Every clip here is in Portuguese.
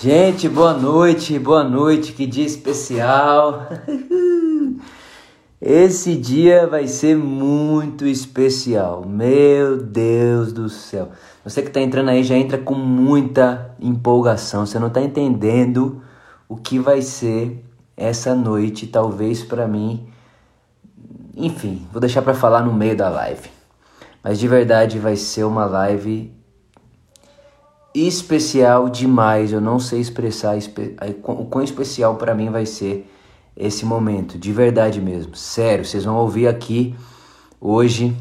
Gente, boa noite, boa noite, que dia especial. Esse dia vai ser muito especial. Meu Deus do céu. Você que está entrando aí já entra com muita empolgação. Você não está entendendo o que vai ser essa noite, talvez para mim. Enfim, vou deixar para falar no meio da live. Mas de verdade vai ser uma live especial demais. Eu não sei expressar o quão especial para mim vai ser esse momento, de verdade mesmo. Sério, vocês vão ouvir aqui hoje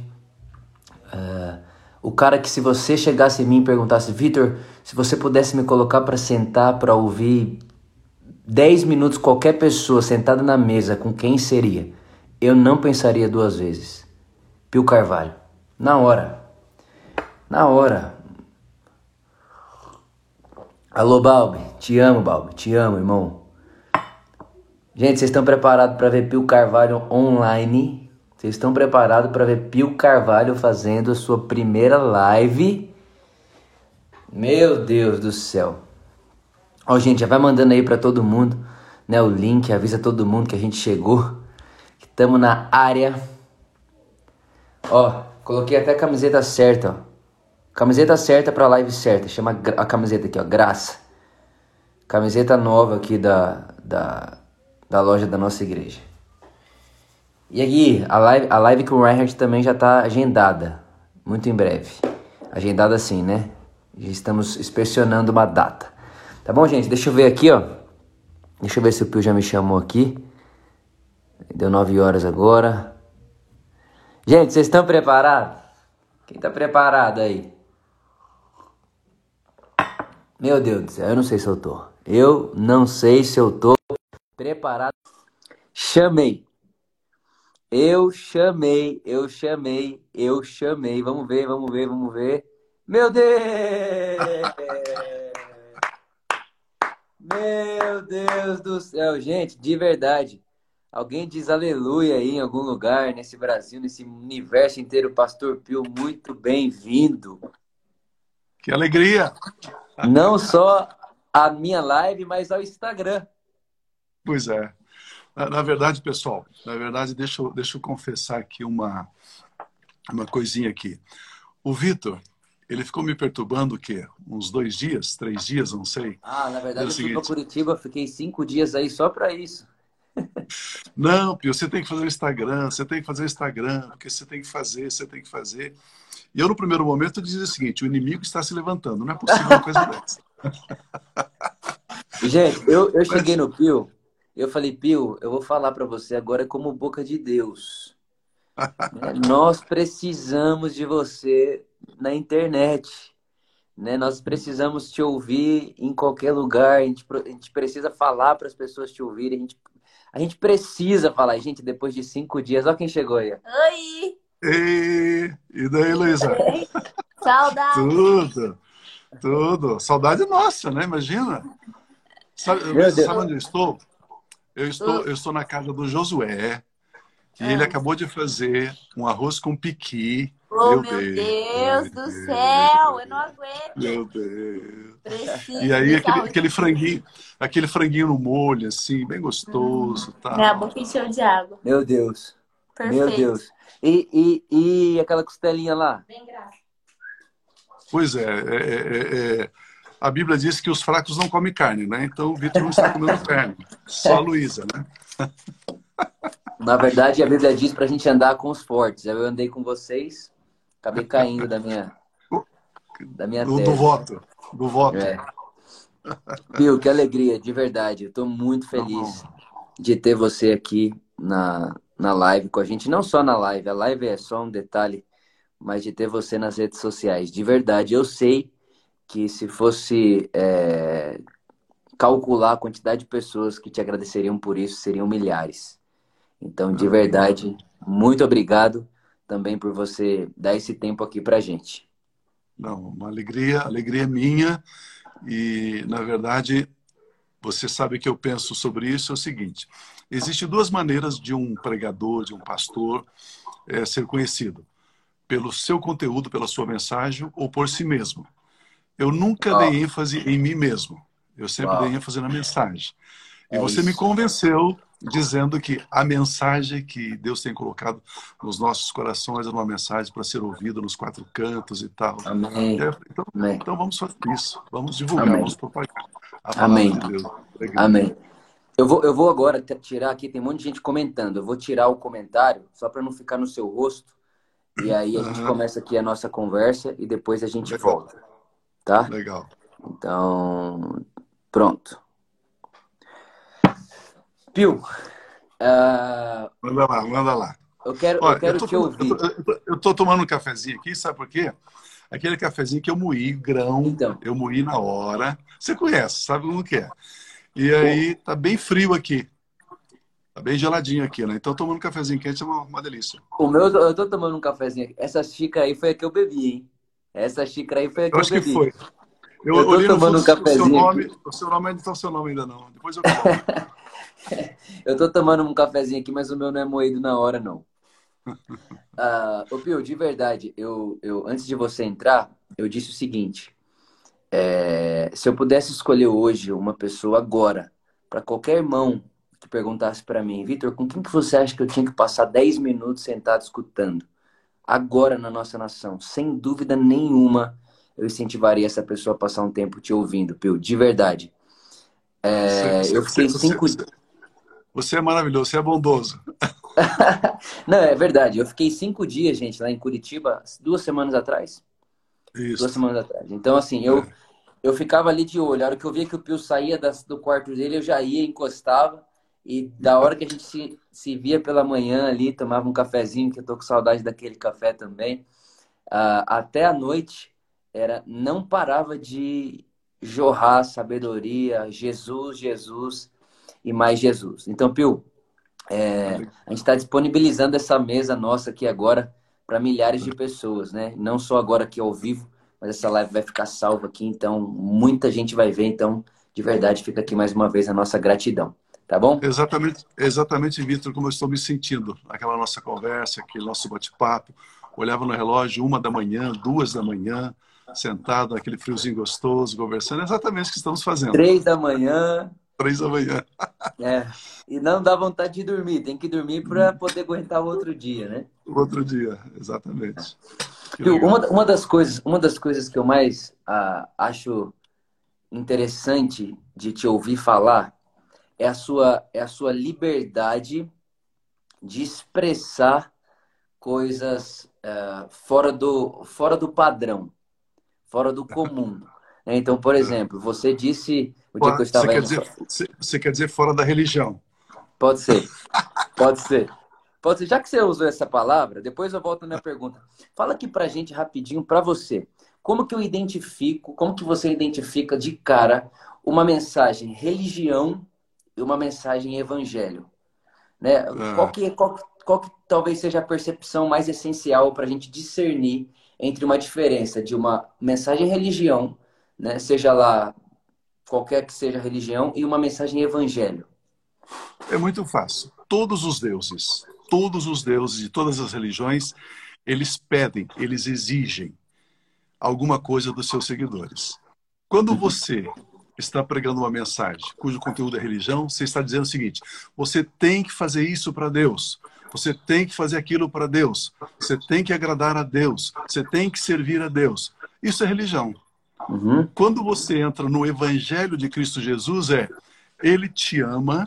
uh, o cara que se você chegasse em mim e perguntasse, Vitor, se você pudesse me colocar para sentar para ouvir 10 minutos qualquer pessoa sentada na mesa, com quem seria? Eu não pensaria duas vezes. Pio Carvalho. Na hora. Na hora. Alô, Balbi. Te amo, Balbi. Te amo, irmão. Gente, vocês estão preparados para ver Pio Carvalho online? Vocês estão preparados para ver Pio Carvalho fazendo a sua primeira live? Meu Deus do céu. Ó, gente, já vai mandando aí para todo mundo, né, o link, avisa todo mundo que a gente chegou, que estamos na área. Ó, coloquei até a camiseta certa, ó. Camiseta certa para live certa, chama a camiseta aqui, ó, Graça. Camiseta nova aqui da, da, da loja da nossa igreja. E aqui, a live, a live com o Reinhardt também já está agendada, muito em breve. Agendada assim, né? Já estamos inspecionando uma data. Tá bom, gente? Deixa eu ver aqui, ó. Deixa eu ver se o Pio já me chamou aqui. Deu 9 horas agora. Gente, vocês estão preparados? Quem tá preparado aí? Meu Deus do céu, eu não sei se eu tô. Eu não sei se eu tô preparado. Chamei. Eu chamei, eu chamei, eu chamei. Vamos ver, vamos ver, vamos ver. Meu Deus! Meu Deus do céu, gente, de verdade. Alguém diz aleluia aí em algum lugar nesse Brasil, nesse universo inteiro, Pastor Pio, muito bem-vindo. Que alegria! Não só a minha live, mas ao Instagram. Pois é. Na, na, verdade, pessoal, na verdade, deixa eu, deixa eu confessar aqui uma, uma coisinha aqui. O Vitor, ele ficou me perturbando o quê? Uns dois dias, três dias, não sei. Ah, na verdade, é eu fui para Curitiba, fiquei cinco dias aí só para isso. Não, Pio, você tem que fazer o Instagram, você tem que fazer o Instagram, porque você tem que fazer, você tem que fazer. E eu, no primeiro momento, dizia o seguinte: o inimigo está se levantando, não é possível uma coisa dessa. Gente, eu, eu cheguei no Pio, eu falei, Pio, eu vou falar para você agora como boca de Deus. Né? Nós precisamos de você na internet. Né? Nós precisamos te ouvir em qualquer lugar. A gente, a gente precisa falar para as pessoas te ouvirem. A gente, a gente precisa falar. Gente, depois de cinco dias, olha quem chegou aí. Oi! E, e daí, Luísa? Saudade! Tudo, tudo. Saudade nossa, né? Imagina. Sabe, sabe onde eu estou? Eu estou, eu estou na casa do Josué. E ele ah. acabou de fazer um arroz com piqui. Oh, meu, meu Deus, Deus, do Deus, céu, eu não aguento. Meu Deus. Preciso e aí aquele, aquele, franguinho, aquele franguinho no molho, assim, bem gostoso. Hum. Tá. Minha boca encheu de água. Meu Deus. Perfeito. Meu Deus. E, e, e aquela costelinha lá? Bem graça. Pois é, é, é, é, a Bíblia diz que os fracos não comem carne, né? Então o Vitor não está comendo carne, só a Luísa, né? Na verdade, a Bíblia diz para a gente andar com os fortes. Eu andei com vocês, acabei caindo da minha da minha do, do voto, do voto. É. Pio, que alegria, de verdade. Eu estou muito feliz tá de ter você aqui na, na live com a gente. Não só na live, a live é só um detalhe, mas de ter você nas redes sociais. De verdade, eu sei que se fosse é, calcular a quantidade de pessoas que te agradeceriam por isso, seriam milhares. Então, de verdade, muito obrigado também por você dar esse tempo aqui pra gente. Não, uma alegria, alegria minha. E, na verdade, você sabe que eu penso sobre isso é o seguinte: existem duas maneiras de um pregador, de um pastor é, ser conhecido: pelo seu conteúdo, pela sua mensagem ou por si mesmo. Eu nunca dei ênfase em mim mesmo. Eu sempre dei ênfase na mensagem. E É você me isso. convenceu dizendo que a mensagem que Deus tem colocado nos nossos corações é uma mensagem para ser ouvida nos quatro cantos e tal. Amém. É, então, Amém. então vamos fazer isso. Vamos divulgar, Amém. vamos propagar a palavra Amém. de Deus. Legal. Amém. Eu vou, eu vou agora tirar aqui, tem um monte de gente comentando. Eu vou tirar o comentário, só para não ficar no seu rosto. E aí a gente Aham. começa aqui a nossa conversa e depois a gente Legal. volta. Tá? Legal. Então, pronto. Pio, ah, Manda lá, manda lá. eu quero, Olha, eu quero eu, tô, te ouvir. eu, tô tomando um cafezinho aqui, sabe por quê? Aquele cafezinho que eu moí, grão, Então. eu moí na hora. Você conhece, sabe como que é. E aí tá bem frio aqui. Tá bem geladinho aqui, né? Então tomando um cafezinho quente é uma, uma delícia. O meu, eu tô tomando um cafezinho aqui. Essa xícara aí foi a que eu bebi, hein? Essa xícara aí foi a que Eu eu, acho que bebi. foi. Eu, Eu tô tomando um o seu cafezinho nome, o seu nome ainda não tá o seu nome ainda não. Depois eu. Eu tô tomando um cafezinho aqui, mas o meu não é moído na hora, não. Ah, ô Pio, de verdade, eu, eu, antes de você entrar, eu disse o seguinte: é, se eu pudesse escolher hoje uma pessoa agora, para qualquer irmão que perguntasse para mim, Vitor, com quem que você acha que eu tinha que passar 10 minutos sentado escutando? Agora na nossa nação, sem dúvida nenhuma, eu incentivaria essa pessoa a passar um tempo te ouvindo, Pio, de verdade. É, Você- eu fiquei você- cinco você- você é maravilhoso, você é bondoso. Não, é verdade. Eu fiquei cinco dias, gente, lá em Curitiba, duas semanas atrás. Duas Isso. semanas atrás. Então, assim, eu, É. eu ficava ali de olho. A hora que eu via que o Pio saía das- do quarto dele, eu já ia, encostava. E da hora que a gente se, se via pela manhã ali, tomava um cafezinho, que eu tô com saudade daquele café também. ah, até a noite, era, não parava de jorrar sabedoria, Jesus, Jesus e mais Jesus. Então, Pio, é, a gente está disponibilizando essa mesa nossa aqui agora para milhares de pessoas, né? Não só agora aqui ao vivo, mas essa live vai ficar salva aqui, então muita gente vai ver. Então, de verdade, fica aqui mais uma vez a nossa gratidão, tá bom? Exatamente, exatamente, Vitor, como eu estou me sentindo. Aquela nossa conversa, aquele nosso bate-papo. Olhava no relógio, uma da manhã, duas da manhã, sentado naquele friozinho gostoso, conversando. Exatamente o que estamos fazendo. Três da manhã, Três da manhã. é, e não dá vontade de dormir, tem que dormir para poder aguentar o outro dia, né? Outro dia, exatamente. Viu, uma, uma das coisas, uma das coisas que eu mais ah, acho interessante de te ouvir falar é a sua, é a sua liberdade de expressar coisas ah, fora do, fora do padrão, fora do comum. né? Então, por exemplo, você disse o dia que eu Você estava quer, indo. dizer, você- você quer dizer fora da religião. Pode ser. Pode ser. Pode ser. Já que você usou essa palavra, depois eu volto na minha pergunta. Fala aqui pra gente rapidinho, pra você. Como que eu identifico, como que você identifica de cara uma mensagem religião e uma mensagem evangelho? Né? Qual, que, qual, qual que talvez seja a percepção mais essencial para a gente discernir entre uma diferença de uma mensagem religião, né? seja lá qualquer que seja a religião, e uma mensagem evangelho? É muito fácil. Todos os deuses, todos os deuses de todas as religiões, eles pedem, eles exigem alguma coisa dos seus seguidores. Quando você está pregando uma mensagem cujo conteúdo é religião, você está dizendo o seguinte: você tem que fazer isso para Deus. Você tem que fazer aquilo para Deus. Você tem que agradar a Deus. Você tem que servir a Deus. Isso é religião. Uhum. Quando você entra no Evangelho de Cristo Jesus, é Ele te ama,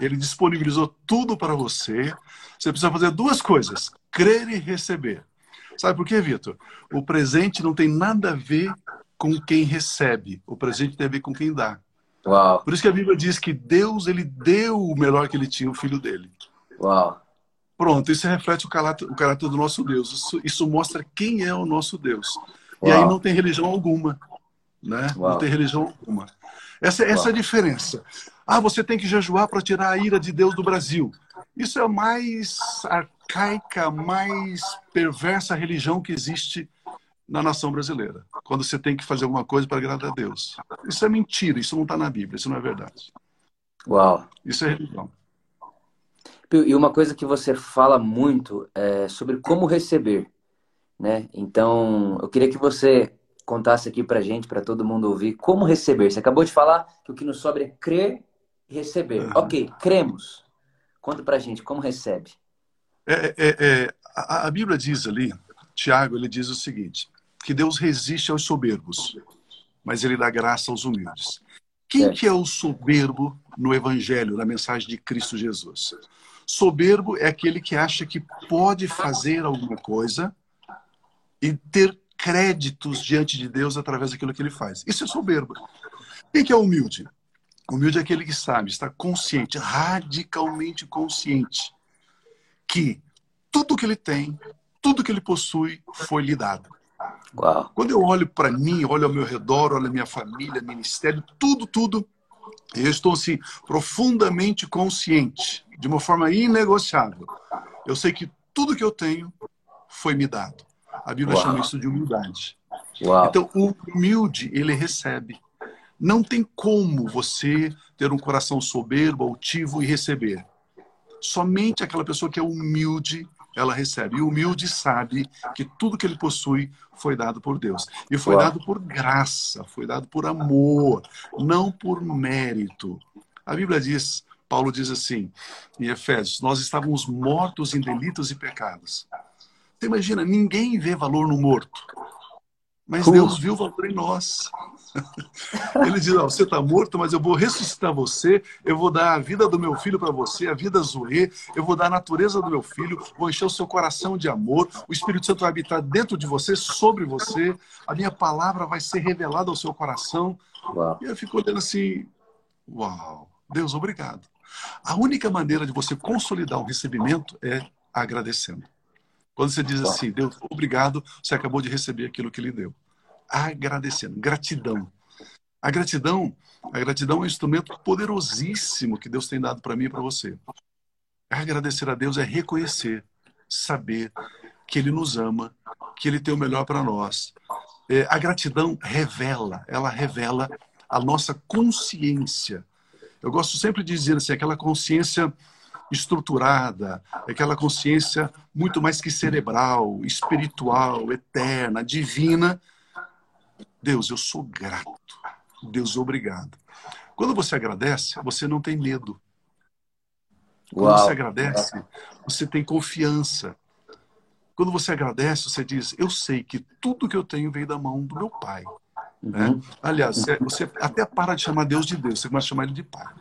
Ele disponibilizou tudo para você. Você precisa fazer duas coisas: crer e receber. Sabe por quê, Vitor? O presente não tem nada a ver com quem recebe. O presente tem a ver com quem dá. Uau, Por isso que a Bíblia diz que Deus ele deu o melhor que ele tinha, o filho dele. uau. Pronto, isso reflete o caráter, o caráter do nosso Deus. Isso, isso mostra quem é o nosso Deus. E Uau. aí não tem religião alguma. Né? Uau. Não tem religião alguma. Essa, essa é a diferença. Ah, você tem que jejuar para tirar a ira de Deus do Brasil. Isso é a mais arcaica, mais perversa religião que existe na nação brasileira. Quando você tem que fazer alguma coisa para agradar a Deus. Isso é mentira, isso não está na Bíblia, isso não é verdade. Uau. Isso é religião. E uma coisa que você fala muito é sobre como receber, né? Então, eu queria que você contasse aqui pra gente, para todo mundo ouvir, como receber. Você acabou de falar que o que nos sobra é crer e receber. Uhum. Ok, cremos. Conta pra gente, como recebe? É, é, é, a, a, Bíblia diz ali, Tiago, ele diz o seguinte, que Deus resiste aos soberbos, mas ele dá graça aos humildes. Quem que é o soberbo no Evangelho, na mensagem de Cristo Jesus? Soberbo é aquele que acha que pode fazer alguma coisa e ter créditos diante de Deus através daquilo que ele faz. Isso é soberbo. Quem que é humilde? Humilde é aquele que sabe, está consciente, radicalmente consciente, que tudo que ele tem, tudo que ele possui, foi lhe dado. Uau. Quando eu olho para mim, olho ao meu redor, olho a minha família, ministério, tudo, tudo, eu estou assim profundamente consciente, de uma forma inegociável. Eu sei que tudo que eu tenho foi me dado. A Bíblia Uau. chama isso de humildade. Uau. Então, o humilde, ele recebe. Não tem como você ter um coração soberbo, altivo e receber. Somente aquela pessoa que é humilde, ela recebe. E o humilde sabe que tudo que ele possui foi dado por Deus. E foi Uau. dado por graça, foi dado por amor, não por mérito. A Bíblia diz, Paulo diz assim, em Efésios, nós estávamos mortos em delitos e pecados. Você imagina, ninguém vê valor no morto. Mas Deus viu valor em nós. Ele diz: oh, Você está morto, mas eu vou ressuscitar você. Eu vou dar a vida do meu filho para você, a vida Zoe. Eu vou dar a natureza do meu filho. Vou encher o seu coração de amor. O Espírito Santo vai habitar dentro de você, sobre você. A minha palavra vai ser revelada ao seu coração. Uau. E eu fico olhando assim: Uau, Deus, obrigado. A única maneira de você consolidar o recebimento é agradecendo. Quando você diz assim, Deus, obrigado, você acabou de receber aquilo que ele deu. Agradecendo, gratidão. A gratidão, a gratidão é um instrumento poderosíssimo que Deus tem dado para mim e para você. Agradecer a Deus é reconhecer, saber que Ele nos ama, que Ele tem o melhor para nós. É, a gratidão revela, ela revela a nossa consciência. Eu gosto sempre de dizer assim, aquela consciência estruturada, aquela consciência muito mais que cerebral, espiritual, eterna, divina. Deus, eu sou grato. Deus, obrigado. Quando você agradece, você não tem medo. Quando Uau. você agradece, você tem confiança. Quando você agradece, você diz: Eu sei que tudo que eu tenho veio da mão do meu Pai. Uhum. Né? Aliás, você até para de chamar Deus de Deus, você começa a chamar Ele de Pai.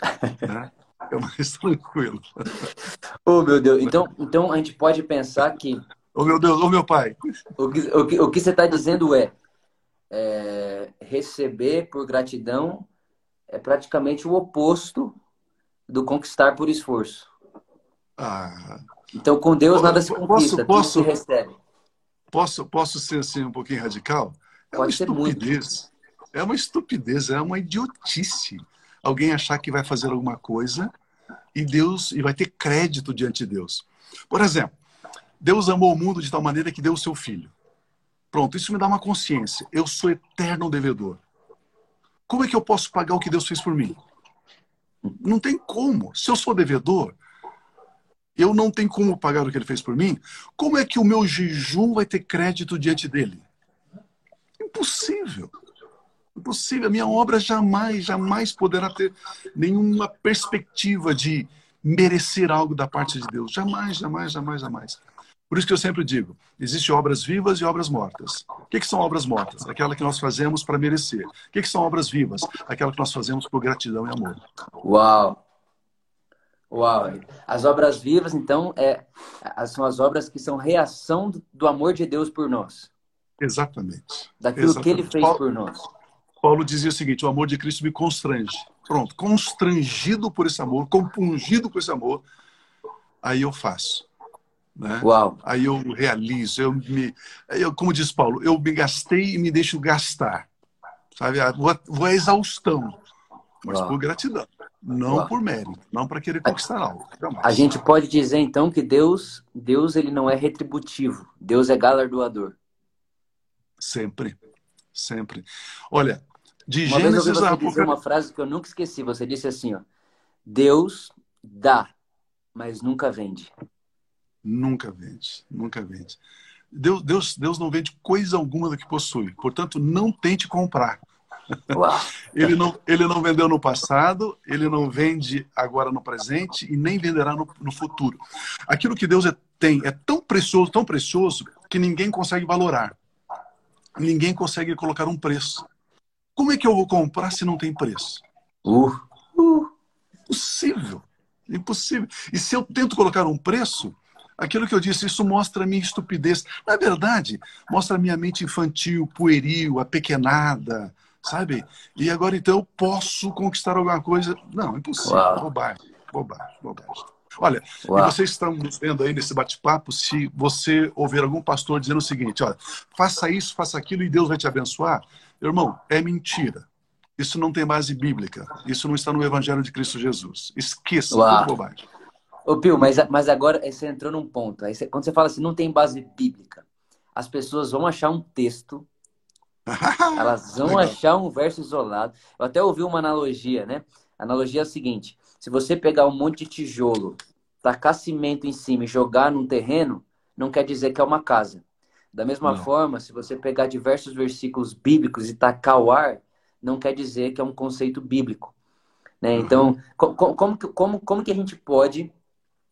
né? É mais tranquilo. Oh, meu Deus. Então, então a gente pode pensar que. Oh, meu Deus, oh, meu pai. O que, o que, o que você está dizendo é, é, receber por gratidão é praticamente o oposto do conquistar por esforço. Ah. Então, com Deus nada se conquista, posso, posso, se recebe. Posso, posso ser assim um pouquinho radical? É Pode uma estupidez. Muito. É uma estupidez, é uma idiotice alguém achar que vai fazer alguma coisa e Deus e vai ter crédito diante de Deus. Por exemplo, Deus amou o mundo de tal maneira que deu o seu filho. Pronto, isso me dá uma consciência. Eu sou eterno devedor. Como é que eu posso pagar o que Deus fez por mim? Não tem como. Se eu sou devedor, eu não tenho como pagar o que ele fez por mim. Como é que o meu jejum vai ter crédito diante dele? Impossível. Impossível. A minha obra jamais, jamais poderá ter nenhuma perspectiva de merecer algo da parte de Deus. Jamais, jamais, jamais, jamais. Por isso que eu sempre digo: existem obras vivas e obras mortas. O que, que são obras mortas? Aquela que nós fazemos para merecer. O que, que são obras vivas? Aquela que nós fazemos por gratidão e amor. Uau! Uau! As obras vivas, então, é, são as obras que são reação do amor de Deus por nós. Exatamente. Daquilo Exatamente. que ele fez por nós. Paulo dizia o seguinte: o amor de Cristo me constrange. Pronto, constrangido por esse amor, compungido por esse amor, aí eu faço. Né? Uau. Aí eu realizo, eu me, eu, como diz Paulo, eu me gastei e me deixo gastar. Sabe? Ah, vou, vou à exaustão, mas Uau. por gratidão, não Uau. por mérito, não para querer conquistar algo. Jamais. A gente pode dizer então que Deus, Deus ele não é retributivo, Deus é galardoador. Sempre, sempre. Olha, de uma Gênesis vez eu você dizer uma frase que eu nunca esqueci. Você disse assim, ó: Deus dá, mas nunca vende. Nunca vende, nunca vende. Deus, Deus, Deus não vende coisa alguma do que possui. Portanto, não tente comprar. ele, não, ele não vendeu no passado, ele não vende agora no presente e nem venderá no, no futuro. Aquilo que Deus é, tem é tão precioso, tão precioso, que ninguém consegue valorar. Ninguém consegue colocar um preço. Como é que eu vou comprar se não tem preço? Uh. Uh. Impossível. Impossível. E se eu tento colocar um preço, aquilo que eu disse, isso mostra a minha estupidez. Na verdade, mostra a minha mente infantil, pueril, apequenada, sabe? E agora então eu posso conquistar alguma coisa. Não, impossível. Uau. Bobagem, bobagem, bobagem. Olha, Uau. e vocês estão nos vendo aí nesse bate-papo, se você ouvir algum pastor dizendo o seguinte, olha, faça isso, faça aquilo e Deus vai te abençoar, irmão, é mentira. Isso não tem base bíblica. Isso não está no Evangelho de Cristo Jesus. Esqueça, Uau. bobagem. Ô, Pio, mas, mas agora você entrou num ponto. Você, quando você fala assim, não tem base bíblica, as pessoas vão achar um texto, elas vão achar um verso isolado. Eu até ouvi uma analogia, né? A analogia é a seguinte: se você pegar um monte de tijolo, tacar cimento em cima e jogar num terreno, não quer dizer que é uma casa. Da mesma não. forma, se você pegar diversos versículos bíblicos e tacar o ar, não quer dizer que é um conceito bíblico. Né? Então, como, como, como, como que a gente pode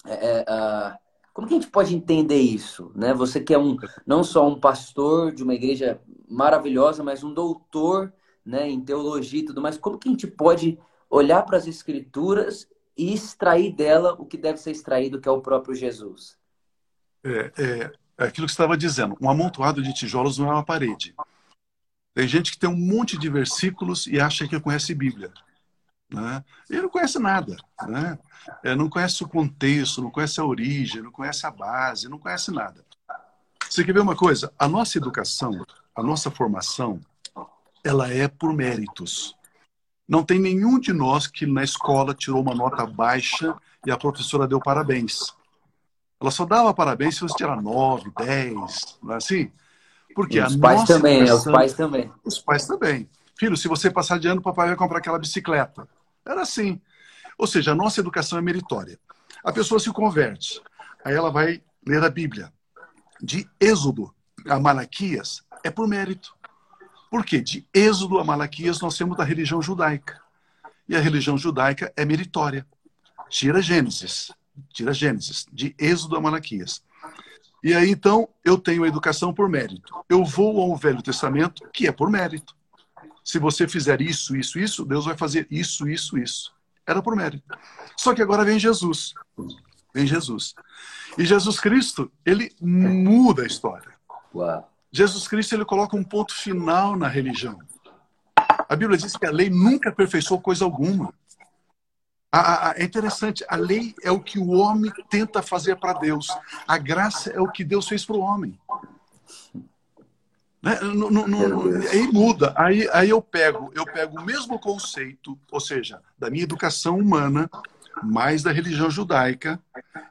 é, uh, como que a gente pode entender isso? Né? Você que é um, não só um pastor de uma igreja maravilhosa, mas um doutor né, em teologia e tudo mais, como que a gente pode olhar para as escrituras e extrair dela o que deve ser extraído, que é o próprio Jesus? É, é, é aquilo que estava dizendo. Um amontoado de tijolos não é uma parede. Tem gente que tem um monte de versículos e acha que conhece Bíblia. Né? Ele não conhece nada. Né? É, não conhece o contexto, não conhece a origem, não conhece a base, não conhece nada. Você quer ver uma coisa? A nossa educação, a nossa formação, ela é por méritos. Não tem nenhum de nós que na escola tirou uma nota baixa e a professora deu parabéns. Ela só dava parabéns se você tirar 9, 10, não é assim? Porque os pais também, educação, os pais também. Os pais também. Filho, se você passar de ano, o papai vai comprar aquela bicicleta. Era assim. Ou seja, a nossa educação é meritória. A pessoa se converte, aí ela vai ler a Bíblia. De Êxodo a Malaquias é por mérito. Por quê? De Êxodo a Malaquias nós temos a religião judaica. E a religião judaica é meritória. Tira Gênesis. Tira Gênesis. De Êxodo a Malaquias. E aí, então, eu tenho a educação por mérito. Eu vou ao Velho Testamento, que é por mérito. Se você fizer isso, isso, isso, Deus vai fazer isso, isso, isso. Era por mérito. Só que agora vem Jesus. Vem Jesus. E Jesus Cristo, ele muda a história. Uau. Jesus Cristo, ele coloca um ponto final na religião. A Bíblia diz que a lei nunca aperfeiçoou coisa alguma. A, a, é interessante, a lei é o que o homem tenta fazer para Deus. A graça é o que Deus fez para o homem. Né? Não, não, não, aí muda. Aí, aí eu pego, eu pego o mesmo conceito, ou seja, da minha educação humana, mais da religião judaica,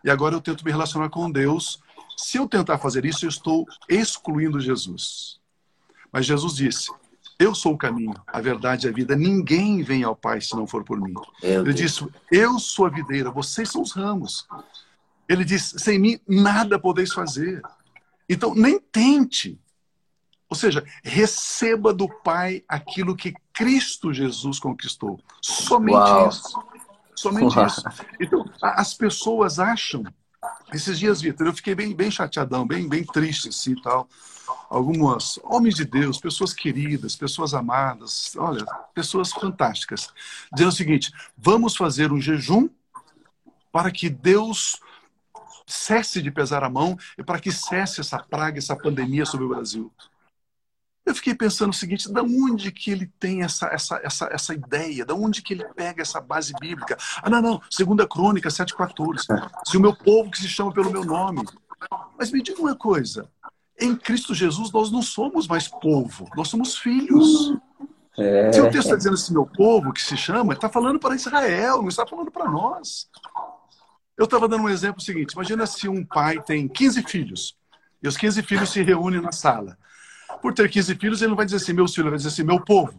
e agora eu tento me relacionar com Deus. Se eu tentar fazer isso, eu estou excluindo Jesus. Mas Jesus disse: eu sou o caminho, a verdade e a vida. Ninguém vem ao Pai se não for por mim. Ele disse: Eu sou a videira, vocês são os ramos. Ele disse: Sem mim nada podeis fazer. Então, nem tente. Ou seja, receba do Pai aquilo que Cristo Jesus conquistou. Somente Uau. isso. Somente Uau. isso. Então, as pessoas acham. Esses dias, Vitor, eu fiquei bem, bem chateadão, bem, bem triste assim e tal algumas homens de Deus, pessoas queridas, pessoas amadas, olha, pessoas fantásticas, dizendo o seguinte: vamos fazer um jejum para que Deus cesse de pesar a mão e para que cesse essa praga, essa pandemia sobre o Brasil. Eu fiquei pensando o seguinte, da onde que ele tem essa, essa, essa, essa ideia? Da onde que ele pega essa base bíblica? Ah, não, não, segunda crônica 7,14. Se o meu povo que se chama pelo meu nome. Mas me diga uma coisa, em Cristo Jesus nós não somos mais povo, nós somos filhos. É. Se o texto está dizendo assim, meu povo, que se chama, está falando para Israel, não está falando para nós. Eu estava dando um exemplo seguinte: imagina se um pai tem 15 filhos e os 15 filhos se reúnem na sala. Por ter 15 filhos, ele não vai dizer assim, meus filhos, ele vai dizer assim, meu povo.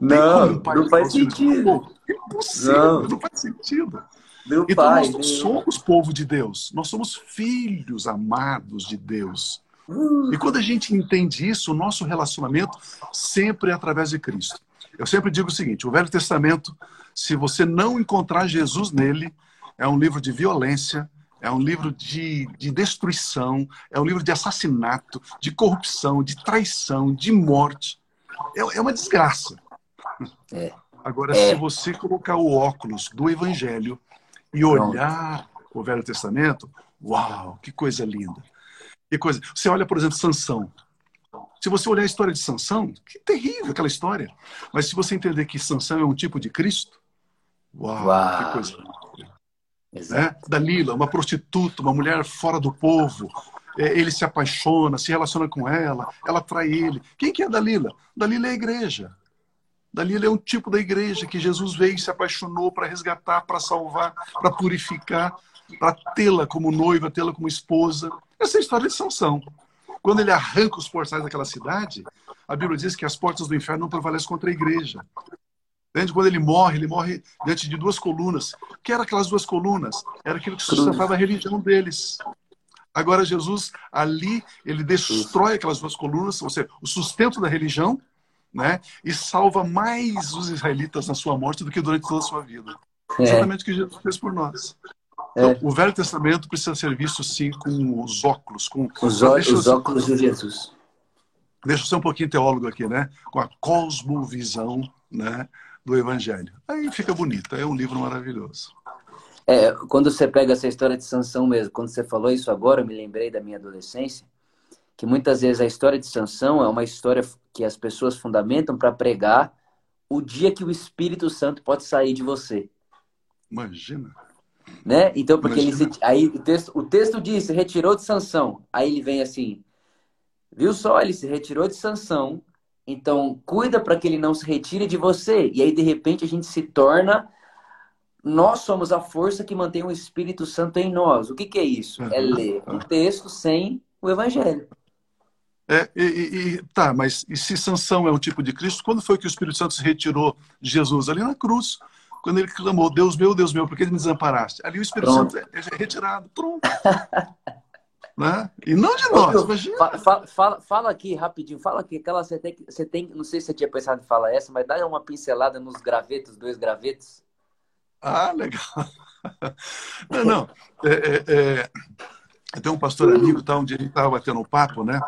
Não, um não faz sentido. Impossível, não. não faz sentido. Meu então pai, nós não somos povo de Deus, nós somos filhos amados de Deus. E quando a gente entende isso, o nosso relacionamento sempre é através de Cristo. Eu sempre digo o seguinte: o Velho Testamento, se você não encontrar Jesus nele, é um livro de violência, é um livro de, de destruição, é um livro de assassinato, de corrupção, de traição, de morte. É, é uma desgraça. É. Agora, é. se você colocar o óculos do Evangelho e olhar o Velho Testamento, uau, que coisa linda. Que coisa. Você olha, por exemplo, Sansão. Se você olhar a história de Sansão, que terrível aquela história. Mas se você entender que Sansão é um tipo de Cristo, uau, uau. que coisa. Né? Dalila, uma prostituta, uma mulher fora do povo. É, ele se apaixona, se relaciona com ela, ela trai ele. Quem que é Dalila? Dalila é a igreja. Dalila é um tipo da igreja que Jesus veio e se apaixonou para resgatar, para salvar, para purificar, para tê-la como noiva, tê-la como esposa. Essa é a história de Sansão. Quando ele arranca os portais daquela cidade, a Bíblia diz que as portas do inferno não prevalecem contra a igreja. Entende? Quando ele morre, ele morre diante de duas colunas. O que eram aquelas duas colunas? Era aquilo que sustentava a religião deles. Agora, Jesus, ali, ele destrói aquelas duas colunas, ou seja, o sustento da religião, né? e salva mais os israelitas na sua morte do que durante toda a sua vida. É. Exatamente o que Jesus fez por nós. É. Então, o Velho Testamento precisa ser visto, sim, com os óculos. Com... Os, ó, os óculos de Jesus. Deixa eu ser um pouquinho teólogo aqui, né? Com a cosmovisão, né? do Evangelho. Aí fica bonito, é um livro maravilhoso. É, quando você pega essa história de Sansão mesmo, quando você falou isso agora, eu me lembrei da minha adolescência, que muitas vezes a história de Sansão é uma história que as pessoas fundamentam para pregar o dia que o Espírito Santo pode sair de você. Imagina. Né? Então, porque ele se, aí o texto, o texto diz, se retirou de Sansão. Aí ele vem assim, viu só, ele se retirou de Sansão, então, cuida para que ele não se retire de você. E aí, de repente, a gente se torna. Nós somos a força que mantém o Espírito Santo em nós. O que, que é isso? Uhum. É ler o texto sem o Evangelho. É, e, e, tá, mas e se sanção é um tipo de Cristo, quando foi que o Espírito Santo se retirou de Jesus? Ali na cruz. Quando ele clamou, Deus meu, Deus meu, por que me desamparaste? Ali o Espírito Pronto. Santo é, é retirado. Pronto. Né? E não de nós, imagina. Fala, fala, fala, aqui rapidinho, fala aqui, aquela você tem, você tem, não sei se você tinha pensado em falar essa, mas dá uma pincelada nos gravetos, dois gravetos. Ah, legal. Não, não. É, é, é... Tem um pastor amigo, tá, um dia a gente estava batendo um papo, né?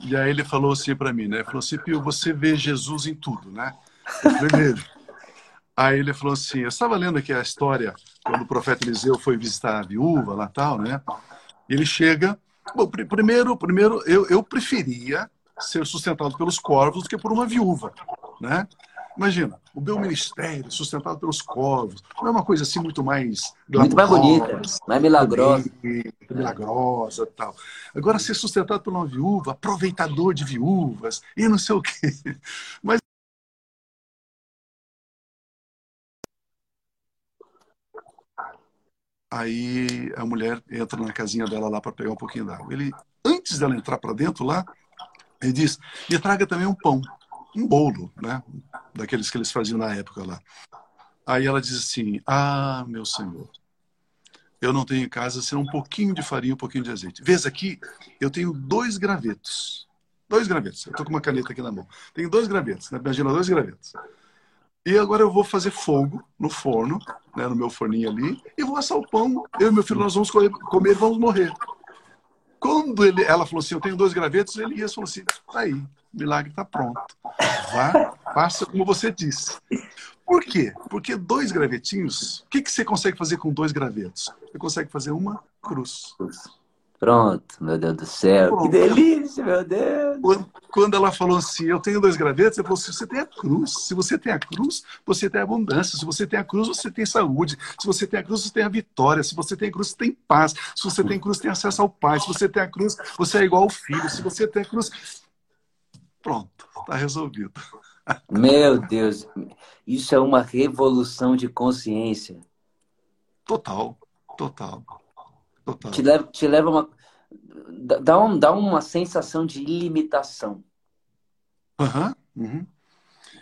E aí ele falou assim para mim, né? Ele falou assim, Pio, você vê Jesus em tudo, né? Primeiro. Aí ele falou assim, eu estava lendo aqui a história quando o profeta Eliseu foi visitar a viúva lá tal, né? Ele chega. Bom, primeiro, primeiro eu, eu preferia ser sustentado pelos corvos do que por uma viúva, né? Imagina, o meu ministério sustentado pelos corvos, não é uma coisa assim muito mais muito mais bonita, mais milagrosa, milagrosa, tal. Agora ser sustentado por uma viúva, aproveitador de viúvas e não sei o quê. Mas Aí a mulher entra na casinha dela lá para pegar um pouquinho d'água. Ele, antes dela entrar para dentro lá, ele diz: me traga também um pão, um bolo, né? Daqueles que eles faziam na época lá. Aí ela diz assim: Ah, meu senhor, eu não tenho em casa senão um pouquinho de farinha, um pouquinho de azeite. Vês aqui, eu tenho dois gravetos. Dois gravetos. Eu estou com uma caneta aqui na mão. Tenho dois gravetos, né? Imagina, dois gravetos. E agora eu vou fazer fogo no forno, né, no meu forninho ali, e vou assar o pão. Eu e meu filho, nós vamos comer vamos morrer. Quando ele, ela falou assim, eu tenho dois gravetos, ele ia falou assim, tá aí, milagre está pronto. Vá, faça como você disse. Por quê? Porque dois gravetinhos, o que, que você consegue fazer com dois gravetos? Você consegue fazer uma cruz. Pronto, meu Deus do céu. Que delícia, meu Deus. Quando, ela falou assim, eu tenho dois gravetos, ela falou assim, você tem a cruz. Se você tem a cruz, você tem abundância. Se você tem a cruz, você tem saúde. Se você tem a cruz, você tem a vitória. Se você tem a cruz, você tem paz. Se você tem a cruz, você tem acesso ao Pai. Se você tem a cruz, você é igual ao Filho. Se você tem a cruz... Pronto, está resolvido. Meu Deus, isso é uma revolução de consciência. Total, total. Total. Te leva, te leva uma. Dá, um, dá uma sensação de ilimitação. Uhum, uhum.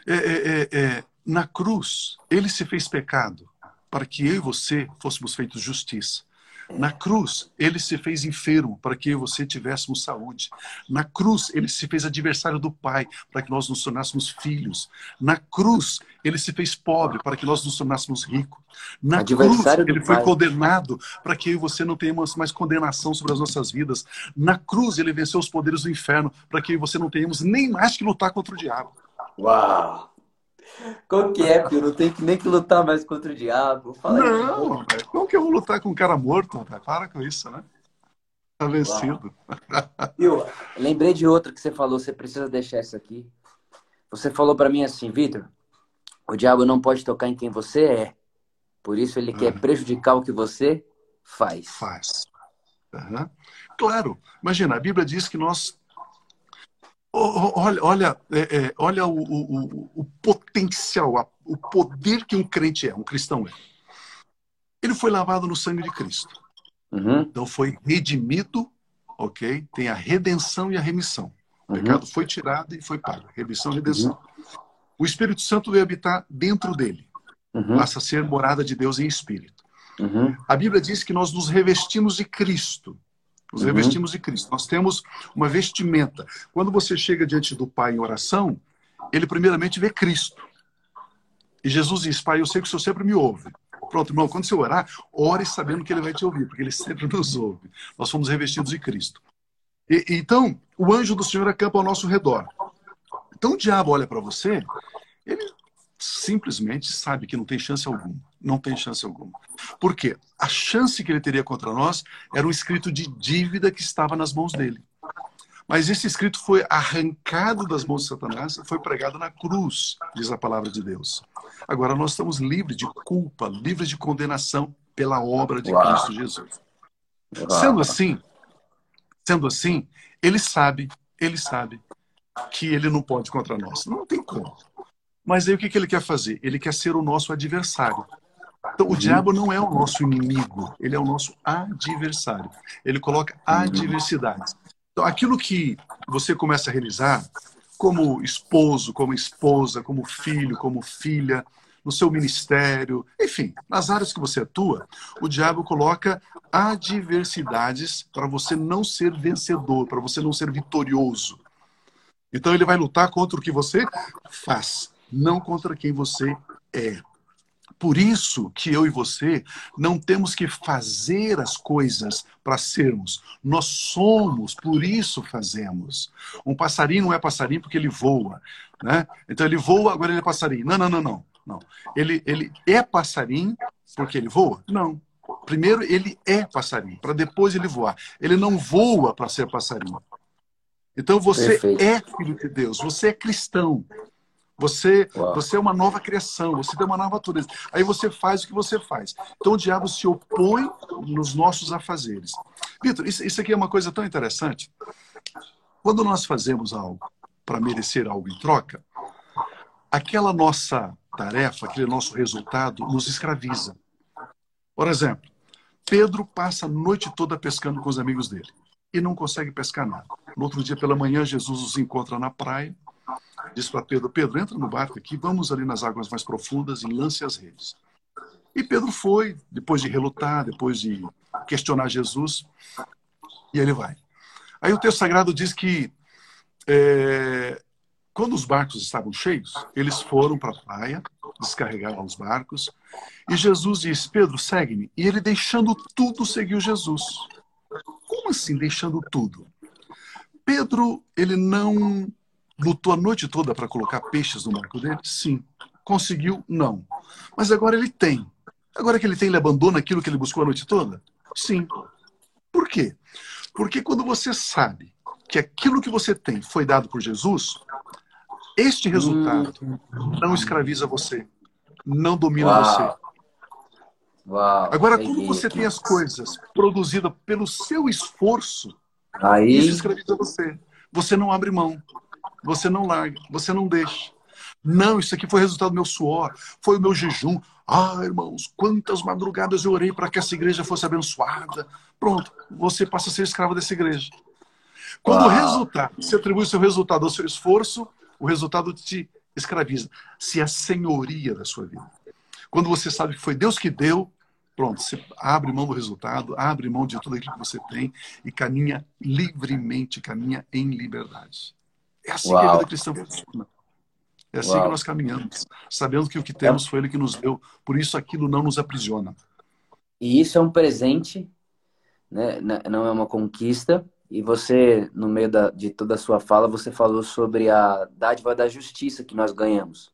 É, é, é, é, na cruz, ele se fez pecado para que eu e você fôssemos feitos justiça. Na cruz, ele se fez enfermo para que eu e você tivéssemos saúde. Na cruz, ele se fez adversário do Pai para que nós nos tornássemos filhos. Na cruz, ele se fez pobre para que nós nos tornássemos ricos. Na cruz, ele foi condenado para que eu e você não tenhamos mais condenação sobre as nossas vidas. Na cruz, ele venceu os poderes do inferno para que eu e você não tenhamos nem mais que lutar contra o diabo. Uau! Qual que é, Pio? Não tem nem que lutar mais contra o diabo. Fala não, aí, como que eu vou lutar com um cara morto? Rapaz? Para com isso, né? Tá vencido. Pio, lembrei de outra que você falou, você precisa deixar isso aqui. Você falou para mim assim, Vitor, o diabo não pode tocar em quem você é. Por isso ele quer prejudicar o que você faz. Faz. Uhum. Claro. Imagina, a Bíblia diz que nós Olha, olha, é, é, olha o, o, o, potencial, o poder que um crente é, um cristão é. Ele foi lavado no sangue de Cristo. Uhum. Então foi redimido, ok? Tem a redenção e a remissão. O uhum. pecado foi tirado e foi pago. Remissão e redenção. Uhum. O Espírito Santo veio habitar dentro dele. Uhum. Passa a ser morada de Deus em espírito. Uhum. A Bíblia diz que nós nos revestimos de Cristo. Nos uhum. revestimos de Cristo. Nós temos uma vestimenta. Quando você chega diante do Pai em oração, ele primeiramente vê Cristo. E Jesus diz: Pai, eu sei que o Senhor sempre me ouve. Pronto, irmão, quando você orar, ore sabendo que ele vai te ouvir, porque ele sempre nos ouve. Nós somos revestidos de Cristo. E, então, o anjo do Senhor acampa ao nosso redor. Então, o diabo olha para você, ele simplesmente sabe que não tem chance alguma. Não tem chance alguma. Por quê? A chance que ele teria contra nós era um escrito de dívida que estava nas mãos dele. Mas esse escrito foi arrancado das mãos de Satanás, foi pregado na cruz, diz a palavra de Deus. Agora nós estamos livres de culpa, livres de condenação pela obra de Uau. Cristo Jesus. Uau. Sendo assim, sendo assim, ele sabe, ele sabe que ele não pode contra nós. Não tem como. Mas aí o que, que ele quer fazer? Ele quer ser o nosso adversário. Então, o uhum. diabo não é o nosso inimigo, ele é o nosso adversário. Ele coloca uhum. adversidades. Então, aquilo que você começa a realizar, como esposo, como esposa, como filho, como filha, no seu ministério, enfim, nas áreas que você atua, o diabo coloca adversidades para você não ser vencedor, para você não ser vitorioso. Então ele vai lutar contra o que você faz não contra quem você é. Por isso que eu e você não temos que fazer as coisas para sermos. Nós somos, por isso fazemos. Um passarinho não é passarinho porque ele voa. Né? Então ele voa, agora ele é passarinho. Não, não, não, não. não. Ele, ele é passarinho porque ele voa? Não. Primeiro ele é passarinho, para depois ele voar. Ele não voa para ser passarinho. Então você Perfeito. é filho de Deus, você é cristão. Você, você é uma nova criação, você tem uma nova natureza. Aí você faz o que você faz. Então o diabo se opõe nos nossos afazeres. Vitor, isso, isso aqui é uma coisa tão interessante. Quando nós fazemos algo para merecer algo em troca, aquela nossa tarefa, aquele nosso resultado nos escraviza. Por exemplo, Pedro passa a noite toda pescando com os amigos dele e não consegue pescar nada. No outro dia pela manhã, Jesus os encontra na praia disse para Pedro: Pedro, entra no barco aqui, vamos ali nas águas mais profundas e lance as redes. E Pedro foi, depois de relutar, depois de questionar Jesus, e ele vai. Aí o texto sagrado diz que é, quando os barcos estavam cheios, eles foram para a praia, descarregaram os barcos, e Jesus disse: Pedro, segue-me. E ele, deixando tudo, seguiu Jesus. Como assim, deixando tudo? Pedro, ele não Lutou a noite toda para colocar peixes no barco dele? Sim. Conseguiu? Não. Mas agora ele tem. Agora que ele tem, ele abandona aquilo que ele buscou a noite toda? Sim. Por quê? Porque quando você sabe que aquilo que você tem foi dado por Jesus, este resultado não escraviza você, não domina Uau. você. Uau, Agora, quando você tem as coisas produzidas pelo seu esforço, Aí... isso escraviza você. Você não abre mão. Você não larga, você não deixa. Não, isso aqui foi resultado do meu suor, foi o meu jejum. Ah, irmãos, quantas madrugadas eu orei para que essa igreja fosse abençoada. Pronto, você passa a ser escravo dessa igreja. Quando Uau. o resultado, você atribui o seu resultado ao seu esforço, o resultado te escraviza. Se é a senhoria da sua vida. Quando você sabe que foi Deus que deu, Pronto, você abre mão do resultado, abre mão de tudo aquilo que você tem e caminha livremente, caminha em liberdade. É assim Uau. que a vida cristã funciona. É assim Uau. que nós caminhamos, sabendo que o que temos foi Ele que nos deu, por isso aquilo não nos aprisiona. E isso é um presente, né? não é uma conquista. E você, no meio da, de toda a sua fala, você falou sobre a dádiva da justiça que nós ganhamos.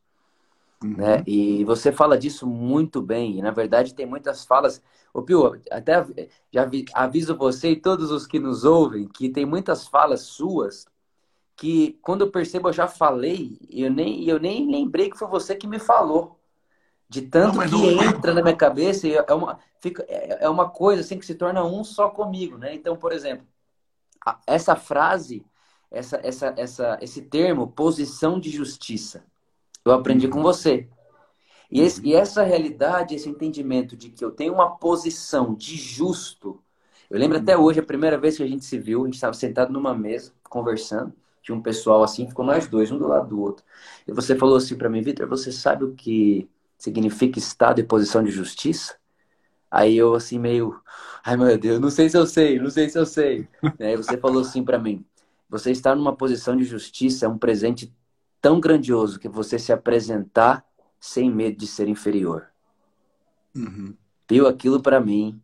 Uhum. Né? E você fala disso muito bem. E, na verdade, tem muitas falas. Ô, Pio, até já aviso você e todos os que nos ouvem que tem muitas falas suas que, quando eu percebo, eu já falei e eu nem, eu nem lembrei que foi você que me falou. De tanto não, que não... entra na minha cabeça, é uma, fica, é, é uma coisa assim que se torna um só comigo, né? Então, por exemplo, essa frase, essa, essa, essa, esse termo, posição de justiça, eu aprendi com você. E, esse, e essa realidade, esse entendimento de que eu tenho uma posição de justo. Eu lembro até hoje, a primeira vez que a gente se viu, a gente estava sentado numa mesa, conversando. Tinha um pessoal assim, ficou nós dois, um do lado do outro. E você falou assim para mim, Vitor, você sabe o que significa estado e posição de justiça? Aí eu assim meio, ai meu Deus, não sei se eu sei, não sei se eu sei. Aí você falou assim para mim, você está numa posição de justiça é um presente tão grandioso que você se apresentar sem medo de ser inferior. Uhum. Viu aquilo para mim,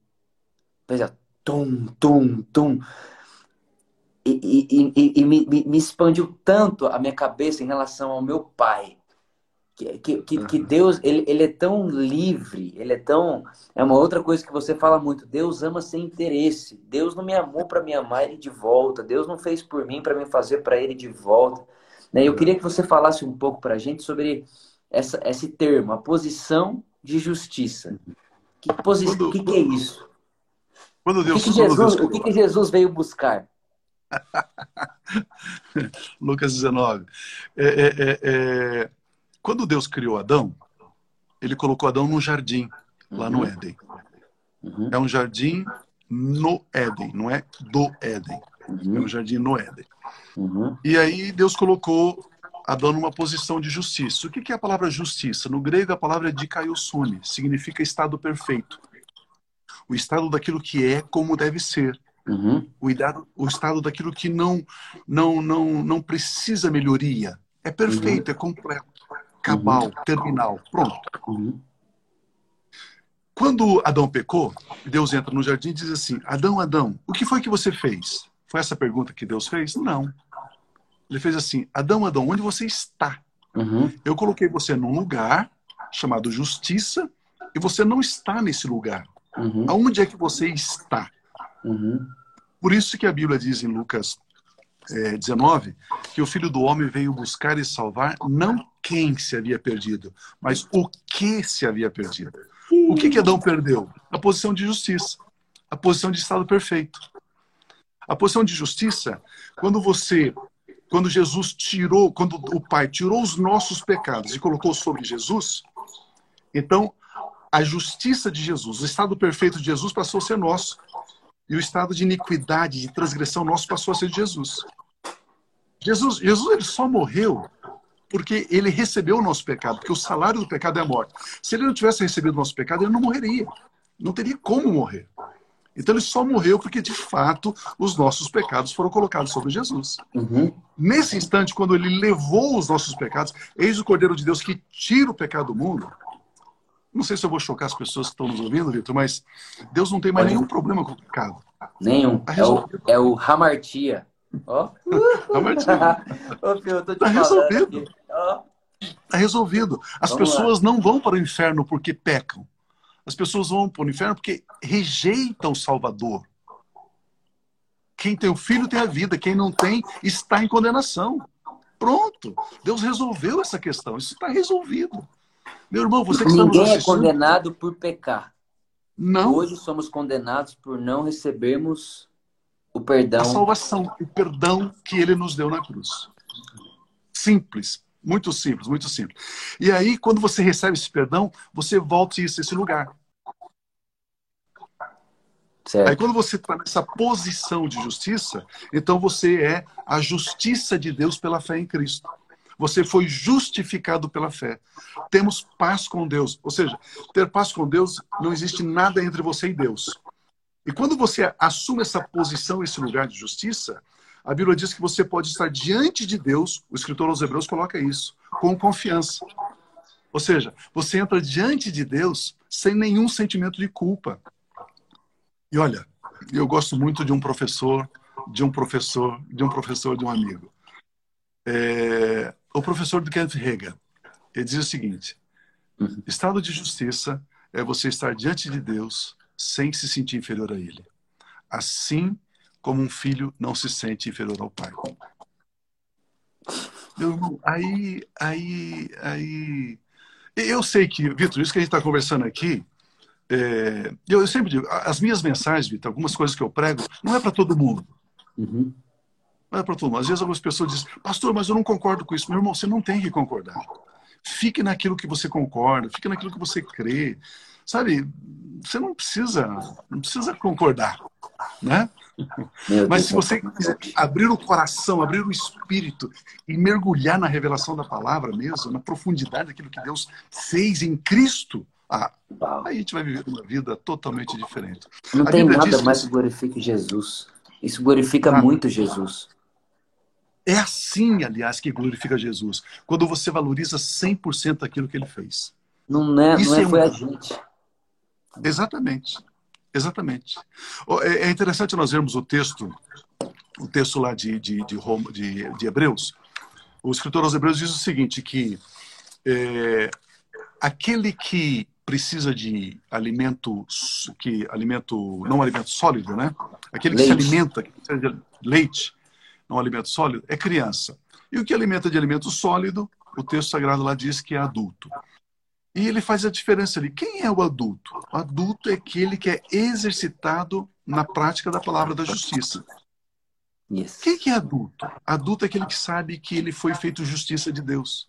fez tum, tum, tum. E, e, e, e me, me expandiu tanto a minha cabeça em relação ao meu pai que, que, que Deus ele, ele é tão livre, ele é tão. É uma outra coisa que você fala muito. Deus ama sem interesse. Deus não me amou para me amar ele de volta. Deus não fez por mim para me fazer para ele de volta. Né? Eu queria que você falasse um pouco para a gente sobre essa, esse termo, a posição de justiça. Que, posi... quando, que, que é isso? Quando Deus, o que, que Jesus, Deus... o que, que Jesus veio buscar? Lucas 19. É, é, é, é quando Deus criou Adão, ele colocou Adão num jardim, lá uhum. no Éden. Uhum. É um jardim no Éden, não é do Éden. Uhum. É um jardim no Éden. Uhum. E aí Deus colocou Adão numa posição de justiça. O que é a palavra justiça? No grego, a palavra é dikaiosune, significa estado perfeito. O estado daquilo que é como deve ser. Uhum. O, estado, o estado daquilo que não, não, não, não precisa melhoria. É perfeito, uhum. é completo cabal, uhum. terminal. Pronto. Uhum. Quando Adão pecou, Deus entra no jardim e diz assim: Adão, Adão, o que foi que você fez? Foi essa pergunta que Deus fez? Não. Ele fez assim: Adão, Adão, onde você está? Uhum. Eu coloquei você num lugar chamado justiça e você não está nesse lugar. Uhum. Aonde é que você está? Uhum. Por isso que a Bíblia diz em Lucas é, 19 que o Filho do Homem veio buscar e salvar não quem se havia perdido, mas o que se havia perdido. O que, que Adão perdeu? A posição de justiça, a posição de estado perfeito. A posição de justiça, quando você, quando Jesus tirou, quando o Pai tirou os nossos pecados e colocou sobre Jesus, então a justiça de Jesus, o estado perfeito de Jesus passou a ser nosso. E o estado de iniquidade, de transgressão nosso passou a ser de Jesus. Jesus, Jesus ele só morreu porque ele recebeu o nosso pecado, porque o salário do pecado é a morte. Se ele não tivesse recebido o nosso pecado, ele não morreria. Não teria como morrer. Então ele só morreu porque, de fato, os nossos pecados foram colocados sobre Jesus. Uhum. Nesse instante, quando ele levou os nossos pecados, eis o Cordeiro de Deus que tira o pecado do mundo. Não sei se eu vou chocar as pessoas que estão nos ouvindo, Vitor, mas Deus não tem mais nenhum problema com o pecado. Nenhum. Tá é o, é o Hamartia. Ó. Ô, filho, tô te tá resolvido. Está resolvido. As Vamos pessoas lá. não vão para o inferno porque pecam. As pessoas vão para o inferno porque rejeitam o Salvador. Quem tem o filho tem a vida, quem não tem está em condenação. Pronto. Deus resolveu essa questão. Isso está resolvido. Meu irmão, você que Ninguém está nos é condenado por pecar. Não. Hoje somos condenados por não recebermos o perdão. A salvação, o perdão que ele nos deu na cruz. Simples. Muito simples, muito simples. E aí, quando você recebe esse perdão, você volta isso, esse lugar. Certo. Aí, quando você está nessa posição de justiça, então você é a justiça de Deus pela fé em Cristo. Você foi justificado pela fé. Temos paz com Deus. Ou seja, ter paz com Deus não existe nada entre você e Deus. E quando você assume essa posição, esse lugar de justiça, a Bíblia diz que você pode estar diante de Deus, o escritor aos Hebreus coloca isso, com confiança. Ou seja, você entra diante de Deus sem nenhum sentimento de culpa. E olha, eu gosto muito de um professor, de um professor, de um professor, de um amigo. É, o professor do Kenneth Hagin, ele diz o seguinte: uhum. estado de justiça é você estar diante de Deus sem se sentir inferior a Ele. Assim como um filho não se sente inferior ao pai. Meu irmão, aí, aí, aí. Eu sei que, Vitor, isso que a gente está conversando aqui, é, eu, eu, sempre digo, as minhas mensagens, Vitor, algumas coisas que eu prego, não é para todo mundo. Uhum. É para todo mundo. Às vezes algumas pessoas dizem, pastor, mas eu não concordo com isso. Meu irmão, você não tem que concordar. Fique naquilo que você concorda, fique naquilo que você crê. Sabe, você não precisa, não precisa concordar, né? Mas se você quiser abrir o coração, abrir o espírito e mergulhar na revelação da palavra mesmo, na profundidade daquilo que Deus fez em Cristo, ah, aí a gente vai viver uma vida totalmente diferente. Não a tem nada mais que glorifique Jesus. Isso glorifica ah, muito Jesus. É assim, aliás, que glorifica Jesus. Quando você valoriza 100% aquilo que ele fez. Não é, Isso não é, é foi um... a gente. Exatamente. Exatamente. É, é interessante nós vermos o texto, o texto lá de, de, de, Roma, de, de Hebreus. O escritor aos Hebreus diz o seguinte, que é, aquele que precisa de alimento, que alimento não alimento sólido, né? Aquele que leite. se alimenta, que precisa de leite, não alimento sólido, é criança. E o que alimenta de alimento sólido, o texto sagrado lá diz que é adulto. E ele faz a diferença ali. Quem é o adulto? O adulto é aquele que é exercitado na prática da palavra da justiça. Yes. Quem que é adulto? Adulto é aquele que sabe que ele foi feito justiça de Deus.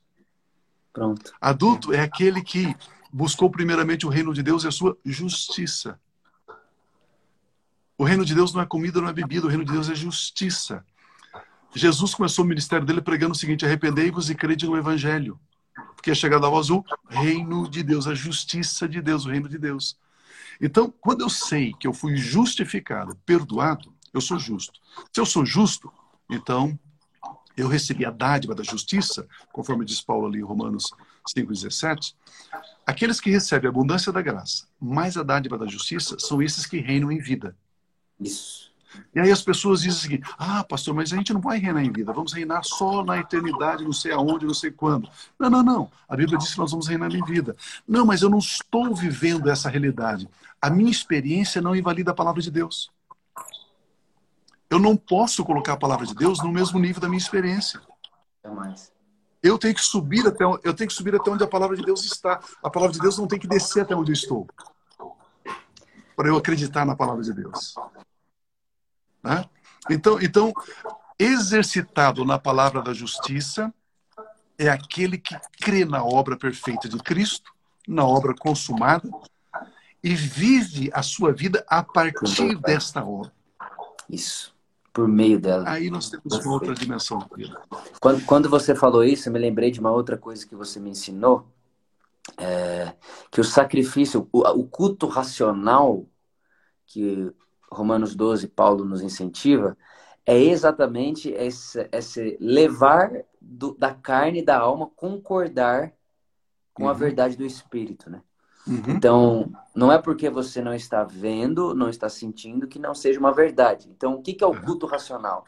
Pronto. Adulto é aquele que buscou primeiramente o reino de Deus e a sua justiça. O reino de Deus não é comida, não é bebida, o reino de Deus é justiça. Jesus começou o ministério dele pregando o seguinte: arrependei-vos e crede no evangelho porque é chegado a vós o reino de Deus, a justiça de Deus, o reino de Deus. Então, quando eu sei que eu fui justificado, perdoado, eu sou justo. Se eu sou justo, então eu recebi a dádiva da justiça, conforme diz Paulo ali em Romanos 5,17. Aqueles que recebem a abundância da graça, mais a dádiva da justiça, são esses que reinam em vida. Isso. E aí as pessoas dizem o seguinte: ah, pastor, mas a gente não vai reinar em vida, vamos reinar só na eternidade, não sei aonde, não sei quando. Não, não, não. A Bíblia diz que nós vamos reinar em vida. Não, mas eu não estou vivendo essa realidade. A minha experiência não invalida a palavra de Deus. Eu não posso colocar a palavra de Deus no mesmo nível da minha experiência. Eu tenho que subir até eu tenho que subir até onde a palavra de Deus está. A palavra de Deus não tem que descer até onde eu estou. Para eu acreditar na palavra de Deus. Né? Então, então, exercitado na palavra da justiça é aquele que crê na obra perfeita de Cristo, na obra consumada, e vive a sua vida a partir desta obra. Isso, por meio dela. Aí nós temos uma outra dimensão da vida. Quando, quando você falou isso, eu me lembrei de uma outra coisa que você me ensinou, é, que o sacrifício, o, o culto racional que Romanos 12, Paulo nos incentiva, é exatamente esse, esse levar do, da carne e da alma concordar com uhum. a verdade do Espírito, né? Uhum. Então, não é porque você não está vendo, não está sentindo, que não seja uma verdade. Então, o que, que é o uhum. culto racional?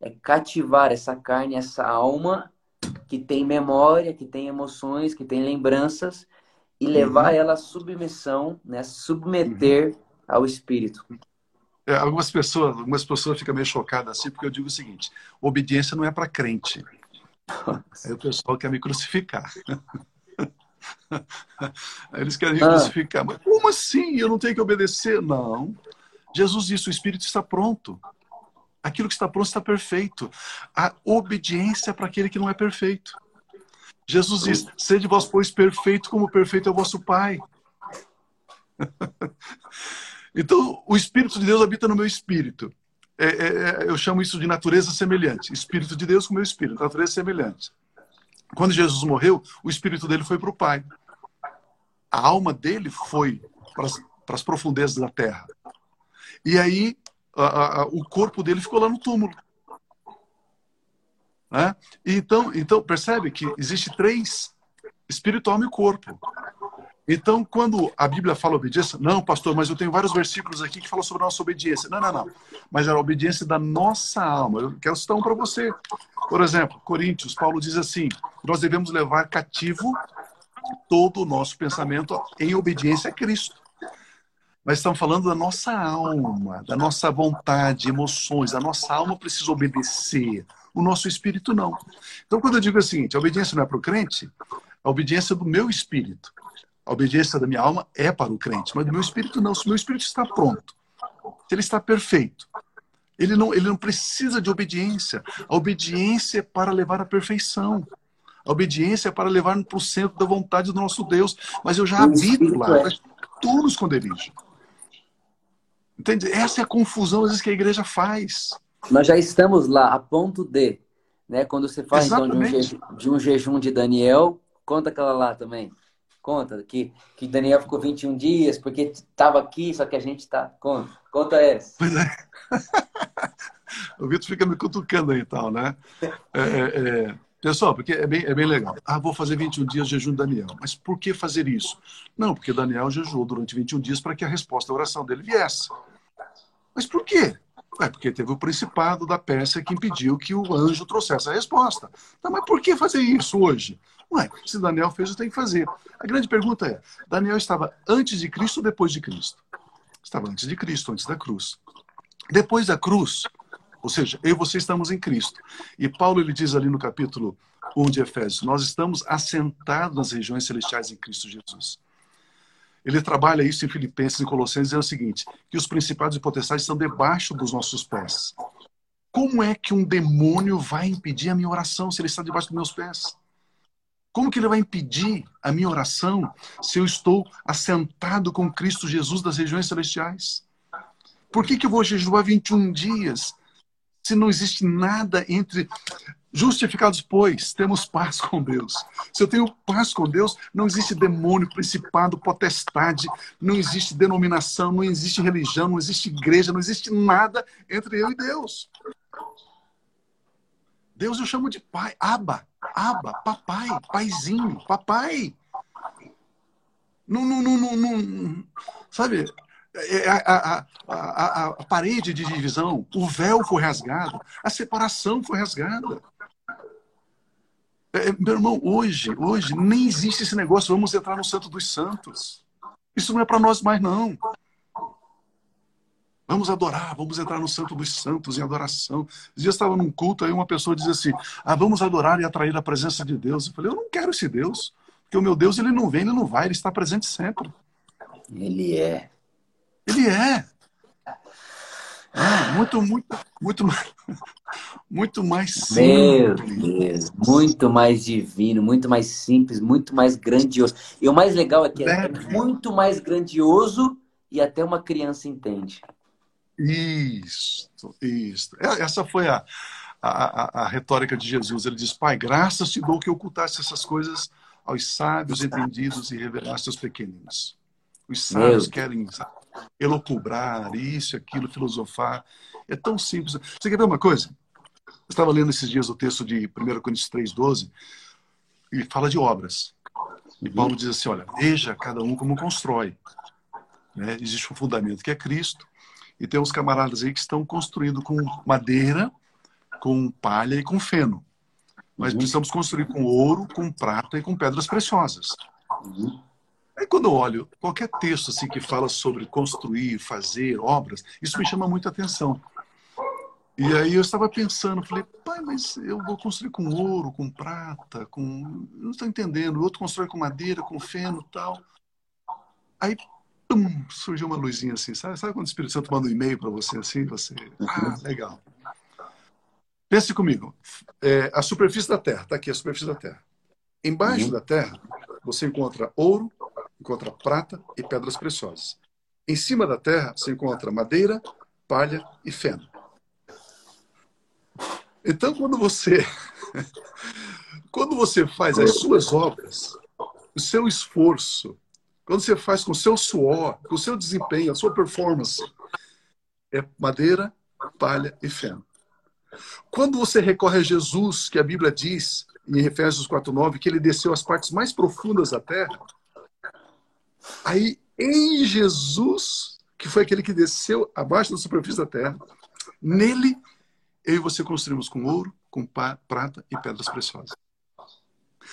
É cativar essa carne, essa alma que tem memória, que tem emoções, que tem lembranças, e levar uhum. ela à submissão, né? submeter uhum. ao Espírito. É, algumas pessoas, algumas pessoas ficam meio chocadas assim, porque eu digo o seguinte: obediência não é para crente. Aí o pessoal quer me crucificar. Aí eles querem me ah. crucificar. Mas como assim? Eu não tenho que obedecer? Não. Jesus disse: o Espírito está pronto. Aquilo que está pronto está perfeito. A obediência é para aquele que não é perfeito. Jesus diz: sede vós, pois, perfeito, como perfeito é o vosso Pai. Então, o Espírito de Deus habita no meu espírito. É, é, é, eu chamo isso de natureza semelhante. Espírito de Deus com meu espírito, natureza semelhante. Quando Jesus morreu, o espírito dele foi para o Pai. A alma dele foi para as profundezas da terra. E aí a, a, o corpo dele ficou lá no túmulo. Né? Então, então, percebe que existe três: espírito, alma e corpo. Então, quando a Bíblia fala obediência, não, pastor, mas eu tenho vários versículos aqui que falam sobre a nossa obediência. Não, não, não. Mas era a obediência da nossa alma. Eu quero citar um para você. Por exemplo, Coríntios, Paulo diz assim: nós devemos levar cativo todo o nosso pensamento em obediência a Cristo. Mas estamos falando da nossa alma, da nossa vontade, emoções. A nossa alma precisa obedecer, o nosso espírito não. Então, quando eu digo o seguinte: a obediência não é para o crente, a obediência é do meu espírito. A obediência da minha alma é para o crente, mas do meu espírito não. Se o meu espírito está pronto, se ele está perfeito, ele não, ele não precisa de obediência. A obediência é para levar à perfeição. A obediência é para levar para o centro da vontade do nosso Deus. Mas eu já habito lá, é. estou nos esconderijo. Entende? Essa é a confusão às vezes que a igreja faz. Nós já estamos lá a ponto de, né? Quando você fala então, de, um jejum, de um jejum de Daniel, conta aquela lá também. Conta que, que Daniel ficou 21 dias porque estava aqui, só que a gente está. Conta, conta essa. Pois é. o Vitor fica me cutucando aí e tal, né? É, é, é, pessoal, porque é bem, é bem legal. Ah, vou fazer 21 dias de jejum de Daniel. Mas por que fazer isso? Não, porque Daniel jejuou durante 21 dias para que a resposta à oração dele viesse. Mas por quê? É porque teve o principado da Pérsia que impediu que o anjo trouxesse a resposta. Então, mas por que fazer isso hoje? Ué, se Daniel fez, eu tenho que fazer. A grande pergunta é: Daniel estava antes de Cristo ou depois de Cristo? Estava antes de Cristo, antes da cruz. Depois da cruz, ou seja, eu e você estamos em Cristo. E Paulo ele diz ali no capítulo 1 de Efésios: Nós estamos assentados nas regiões celestiais em Cristo Jesus. Ele trabalha isso em Filipenses e Colossenses, dizendo o seguinte: que os principados e potestades estão debaixo dos nossos pés. Como é que um demônio vai impedir a minha oração se ele está debaixo dos meus pés? Como que ele vai impedir a minha oração se eu estou assentado com Cristo Jesus das regiões celestiais? Por que, que eu vou jejuar 21 dias se não existe nada entre Justificados, pois, temos paz com Deus. Se eu tenho paz com Deus, não existe demônio, principado, potestade, não existe denominação, não existe religião, não existe igreja, não existe nada entre eu e Deus. Deus eu chamo de pai, aba, aba, papai, paizinho, papai. Não, não, não, não, sabe? É, a, a, a, a, parede de divisão, o véu foi rasgado, a separação foi rasgada. É, meu irmão, hoje, hoje, nem existe esse negócio, vamos entrar no Santo dos Santos. Isso não é para nós mais, não. Vamos adorar, vamos entrar no Santo dos Santos em adoração. Esse dia estava num culto, aí uma pessoa diz assim: ah, vamos adorar e atrair a presença de Deus. Eu falei: eu não quero esse Deus, porque o meu Deus ele não vem, ele não vai, ele está presente sempre. Ele é. Ele é. Ah, muito, muito, muito mais, muito mais simples. Meu Deus, muito mais divino, muito mais simples, muito mais grandioso. E o mais legal é que é, é muito mais grandioso e até uma criança entende. Isso, isso. É, essa foi a, a, a, a retórica de Jesus. Ele diz: Pai, graças te dou que ocultaste essas coisas aos sábios, entendidos e revelaste aos pequeninos. Os sábios querem elocubrar, isso, aquilo, filosofar. É tão simples. Você quer ver uma coisa? Eu estava lendo esses dias o texto de 1 Coríntios 3,12 e fala de obras. E Paulo diz assim: olha, veja cada um como constrói. Né? Existe um fundamento que é Cristo, e tem uns camaradas aí que estão construindo com madeira, com palha e com feno. Mas uhum. precisamos construir com ouro, com prata e com pedras preciosas. Uhum. Aí quando eu olho qualquer texto assim que fala sobre construir, fazer obras, isso me chama muita atenção. E aí eu estava pensando, falei, pai, mas eu vou construir com ouro, com prata, com. não estou entendendo. O outro constrói com madeira, com feno tal. Aí, pum, surgiu uma luzinha assim, sabe? Sabe quando o Espírito Santo manda um e-mail para você assim? Você. Ah, legal. Pense comigo. É, a superfície da Terra, está aqui a superfície da Terra. Embaixo uhum. da Terra, você encontra ouro, encontra prata e pedras preciosas. Em cima da terra se encontra madeira, palha e feno. Então, quando você Quando você faz as suas obras, o seu esforço, quando você faz com o seu suor, com o seu desempenho, a sua performance, é madeira, palha e feno. Quando você recorre a Jesus, que a Bíblia diz em Efésios 4:9 que ele desceu às partes mais profundas da terra, aí em Jesus, que foi aquele que desceu abaixo da superfície da terra, nele eu e você construímos com ouro, com prata e pedras preciosas.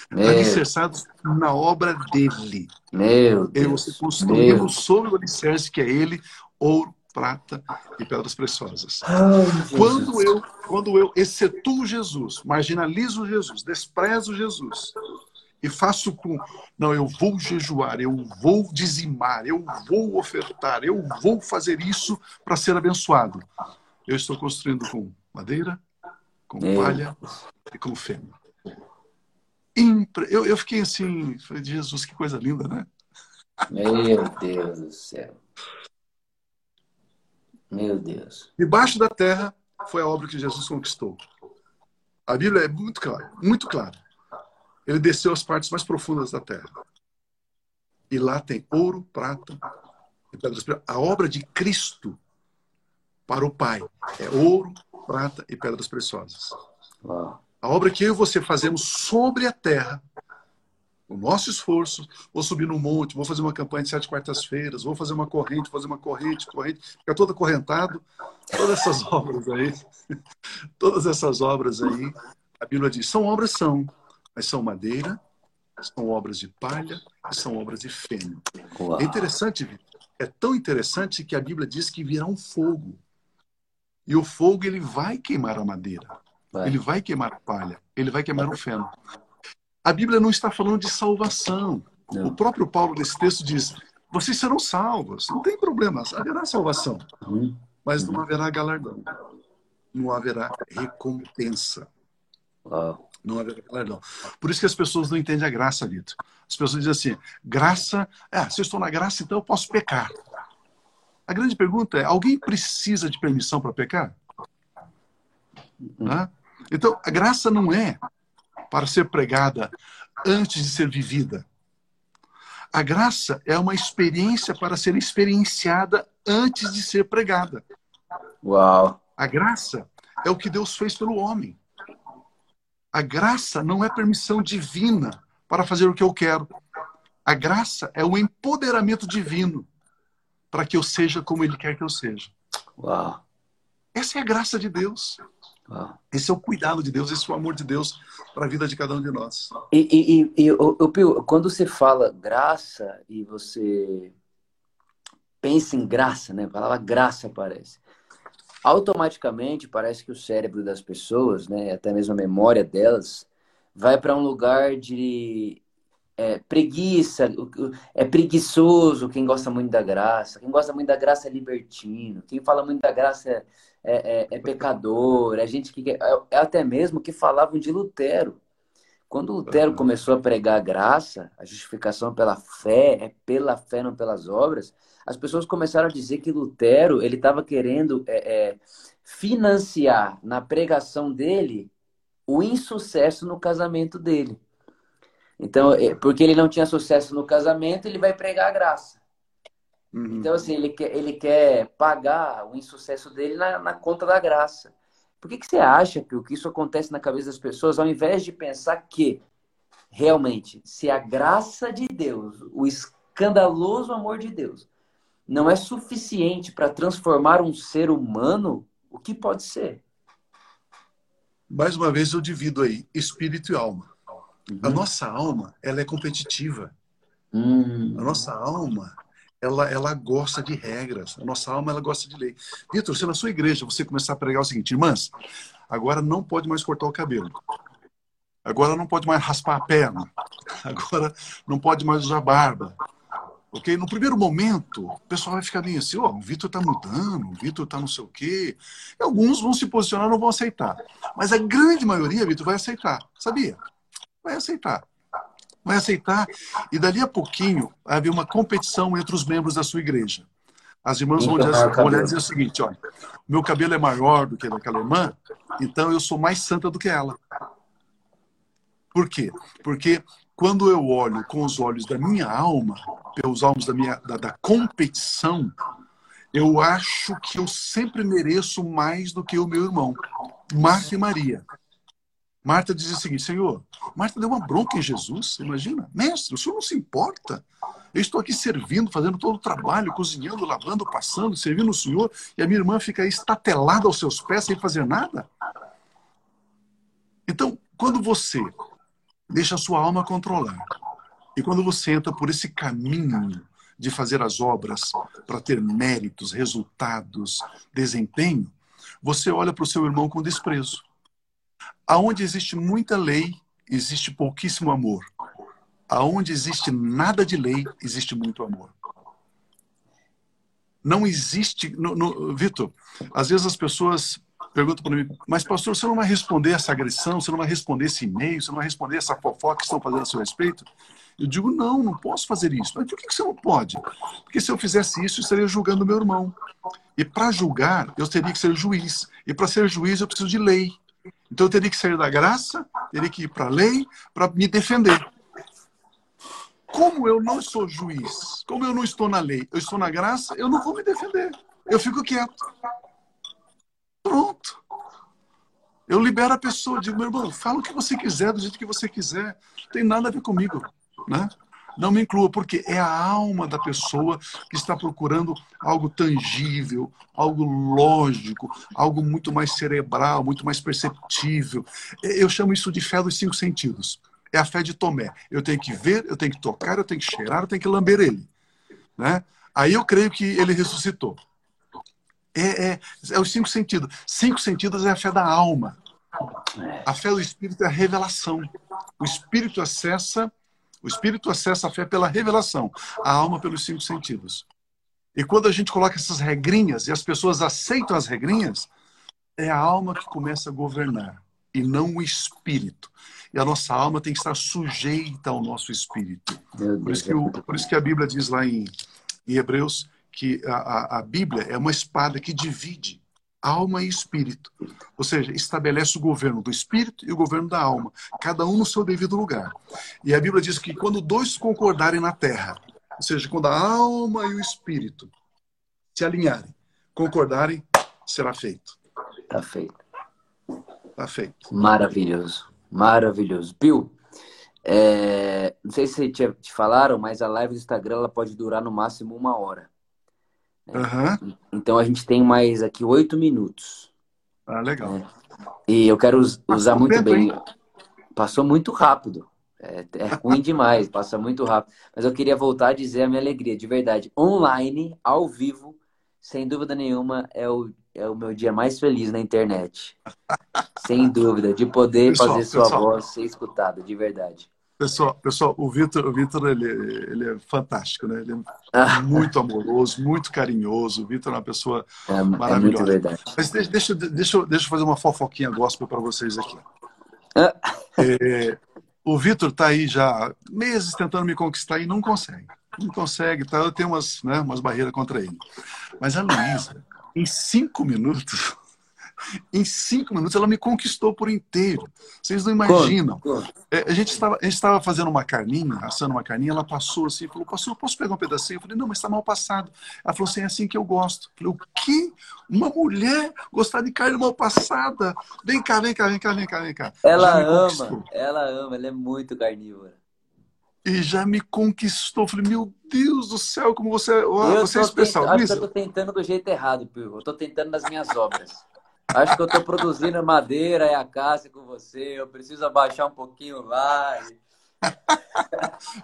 Meu. Alicerçados na obra dele. Meu Deus. Eu e você sobre o alicerce que é ele, ouro, prata e pedras preciosas. Oh, quando eu, quando eu excetuo Jesus, marginalizo Jesus, desprezo Jesus e faço com, não, eu vou jejuar, eu vou dizimar, eu vou ofertar, eu vou fazer isso para ser abençoado. Eu estou construindo com madeira, com Meu. palha e com feno. Impre... Eu, eu fiquei assim, falei, Jesus, que coisa linda, né? Meu Deus do céu. Meu Deus. Debaixo da terra foi a obra que Jesus conquistou. A Bíblia é muito clara, muito clara. Ele desceu às partes mais profundas da terra. E lá tem ouro, prata e pedras preciosas. A obra de Cristo para o Pai é ouro, prata e pedras preciosas. Uau. A obra que eu e você fazemos sobre a terra o nosso esforço, vou subir no monte, vou fazer uma campanha de sete quartas-feiras, vou fazer uma corrente, fazer uma corrente, corrente, fica todo acorrentado. Todas essas obras aí, todas essas obras aí, a Bíblia diz, são obras, são, mas são madeira, são obras de palha e são obras de feno. É interessante, é tão interessante que a Bíblia diz que virá um fogo. E o fogo, ele vai queimar a madeira. Vai. Ele vai queimar a palha, ele vai queimar o feno. A Bíblia não está falando de salvação. Não. O próprio Paulo, nesse texto, diz: vocês serão salvos, não tem problema, haverá salvação, uhum. mas não haverá galardão, não haverá recompensa. Uau. Não haverá galardão. Por isso que as pessoas não entendem a graça, Vitor. As pessoas dizem assim: graça, é, se eu estou na graça, então eu posso pecar. A grande pergunta é: alguém precisa de permissão para pecar? Uhum. Então, a graça não é para ser pregada antes de ser vivida. A graça é uma experiência para ser experienciada antes de ser pregada. Uau! A graça é o que Deus fez pelo homem. A graça não é permissão divina para fazer o que eu quero. A graça é o empoderamento divino para que eu seja como Ele quer que eu seja. Uau! Essa é a graça de Deus. Ah. Esse é o cuidado de Deus, esse é o amor de Deus para a vida de cada um de nós. E, e, e, e quando você fala graça e você pensa em graça, né? A palavra graça aparece. Automaticamente parece que o cérebro das pessoas, né, até mesmo a memória delas, vai para um lugar de é, preguiça, é preguiçoso quem gosta muito da graça, quem gosta muito da graça é libertino, quem fala muito da graça é é, é, é pecador, é gente que. É, é, até mesmo que falavam de Lutero. Quando Lutero começou a pregar a graça, a justificação pela fé, é pela fé, não pelas obras, as pessoas começaram a dizer que Lutero ele estava querendo é, é, financiar na pregação dele o insucesso no casamento dele. Então, é, porque ele não tinha sucesso no casamento, ele vai pregar a graça. Uhum. Então, assim, ele quer, ele quer pagar o insucesso dele na, na conta da graça. Por que, que você acha que o que isso acontece na cabeça das pessoas, ao invés de pensar que realmente, se a graça de Deus, o escandaloso amor de Deus, não é suficiente para transformar um ser humano, o que pode ser? Mais uma vez eu divido aí espírito e alma. Uhum. A nossa alma, ela é competitiva. Hum. A nossa alma, ela, ela gosta de regras. A nossa alma ela gosta de lei. Vitor, se na sua igreja você começar a pregar o seguinte, irmãs, agora não pode mais cortar o cabelo. Agora não pode mais raspar a perna. Agora não pode mais usar barba. Ok? No primeiro momento, o pessoal vai ficar meio assim, ó, oh, o Vitor está mudando, o Vitor está não sei o quê. E alguns vão se posicionar não vão aceitar. Mas a grande maioria, Vitor, vai aceitar. Sabia? Vai aceitar vai aceitar. E dali a pouquinho vai haver uma competição entre os membros da sua igreja. As irmãs vão, dizer, vão dizer o seguinte: olha, meu cabelo é maior do que daquela irmã, então eu sou mais santa do que ela. Por quê? Porque quando eu olho com os olhos da minha alma, pelos olhos da minha da, da competição, eu acho que eu sempre mereço mais do que o meu irmão, Marta e Maria. Marta diz o seguinte: Senhor, Marta deu uma bronca em Jesus, imagina, mestre, o senhor não se importa. Eu estou aqui servindo, fazendo todo o trabalho, cozinhando, lavando, passando, servindo o senhor, e a minha irmã fica aí estatelada aos seus pés sem fazer nada. Então, quando você deixa a sua alma controlar, e quando você entra por esse caminho de fazer as obras para ter méritos, resultados, desempenho, você olha para o seu irmão com desprezo. Aonde existe muita lei, existe pouquíssimo amor. Aonde existe nada de lei, existe muito amor. Não existe. No, no, Vitor, às vezes as pessoas perguntam para mim, mas pastor, você não vai responder essa agressão, você não vai responder esse e-mail, você não vai responder essa fofoca que estão fazendo a seu respeito? Eu digo, não, não posso fazer isso. Mas por que você não pode? Porque se eu fizesse isso, eu estaria julgando meu irmão. E para julgar, eu teria que ser juiz. E para ser juiz, eu preciso de lei. Então eu teria que sair da graça, teria que ir para a lei para me defender. Como eu não sou juiz, como eu não estou na lei, eu estou na graça, eu não vou me defender. Eu fico quieto. Pronto. Eu libero a pessoa, digo, meu irmão, fala o que você quiser, do jeito que você quiser. Não tem nada a ver comigo. Né? Não me inclua, porque é a alma da pessoa que está procurando algo tangível, algo lógico, algo muito mais cerebral, muito mais perceptível. Eu chamo isso de fé dos cinco sentidos. É a fé de Tomé. Eu tenho que ver, eu tenho que tocar, eu tenho que cheirar, eu tenho que lamber ele. Né? Aí eu creio que ele ressuscitou. É, é, é os cinco sentidos. Cinco sentidos é a fé da alma. A fé do Espírito é a revelação. O Espírito acessa o espírito acessa a fé pela revelação, a alma pelos cinco sentidos. E quando a gente coloca essas regrinhas e as pessoas aceitam as regrinhas, é a alma que começa a governar e não o espírito. E a nossa alma tem que estar sujeita ao nosso espírito. Por isso que, o, por isso que a Bíblia diz lá em, em Hebreus que a, a, a Bíblia é uma espada que divide alma e espírito. Ou seja, estabelece o governo do espírito e o governo da alma, cada um no seu devido lugar. E a Bíblia diz que quando dois concordarem na terra, ou seja, quando a alma e o espírito se alinharem, concordarem, será feito. Tá feito. Tá feito. Maravilhoso. Maravilhoso. Bill, é... não sei se te, te falaram, mas a live do Instagram ela pode durar no máximo uma hora. Uhum. Então a gente tem mais aqui oito minutos. Ah, legal. Né? E eu quero usar muito tempo, bem. Hein? Passou muito rápido. É, é ruim demais, passa muito rápido. Mas eu queria voltar a dizer a minha alegria, de verdade. Online, ao vivo, sem dúvida nenhuma, é o, é o meu dia mais feliz na internet. sem dúvida, de poder pessoal, fazer sua pessoal. voz ser escutada, de verdade. Pessoal, pessoal, o Vitor, o Vitor ele, ele é fantástico, né? Ele é muito amoroso, muito carinhoso. O Vitor é uma pessoa é, maravilhosa. É verdade. Mas deixa, deixa, deixa, deixa eu fazer uma fofoquinha gospel para vocês aqui. É, o Vitor está aí já meses tentando me conquistar e não consegue. Não consegue, tá? Eu tenho umas, né, umas barreiras contra ele. Mas a Luísa, em cinco minutos, em cinco minutos ela me conquistou por inteiro. Vocês não imaginam. É, a, gente estava, a gente estava fazendo uma carninha, assando uma carninha, ela passou assim, falou, pastor, posso pegar um pedacinho? Eu falei, não, mas está mal passado. Ela falou assim, é assim que eu gosto. Eu falei, o quê? Uma mulher gostar de carne mal passada? Vem cá, vem cá, vem cá, vem cá, vem cá. Ela ama, ela ama, ela é muito carnívora. E já me conquistou. Falei, meu Deus do céu, como você, oh, você é especial. Tentando, acho que eu tô tentando do jeito errado, Pio. Eu tô tentando nas minhas obras. Acho que eu estou produzindo madeira e a casa com você. Eu preciso abaixar um pouquinho lá. E...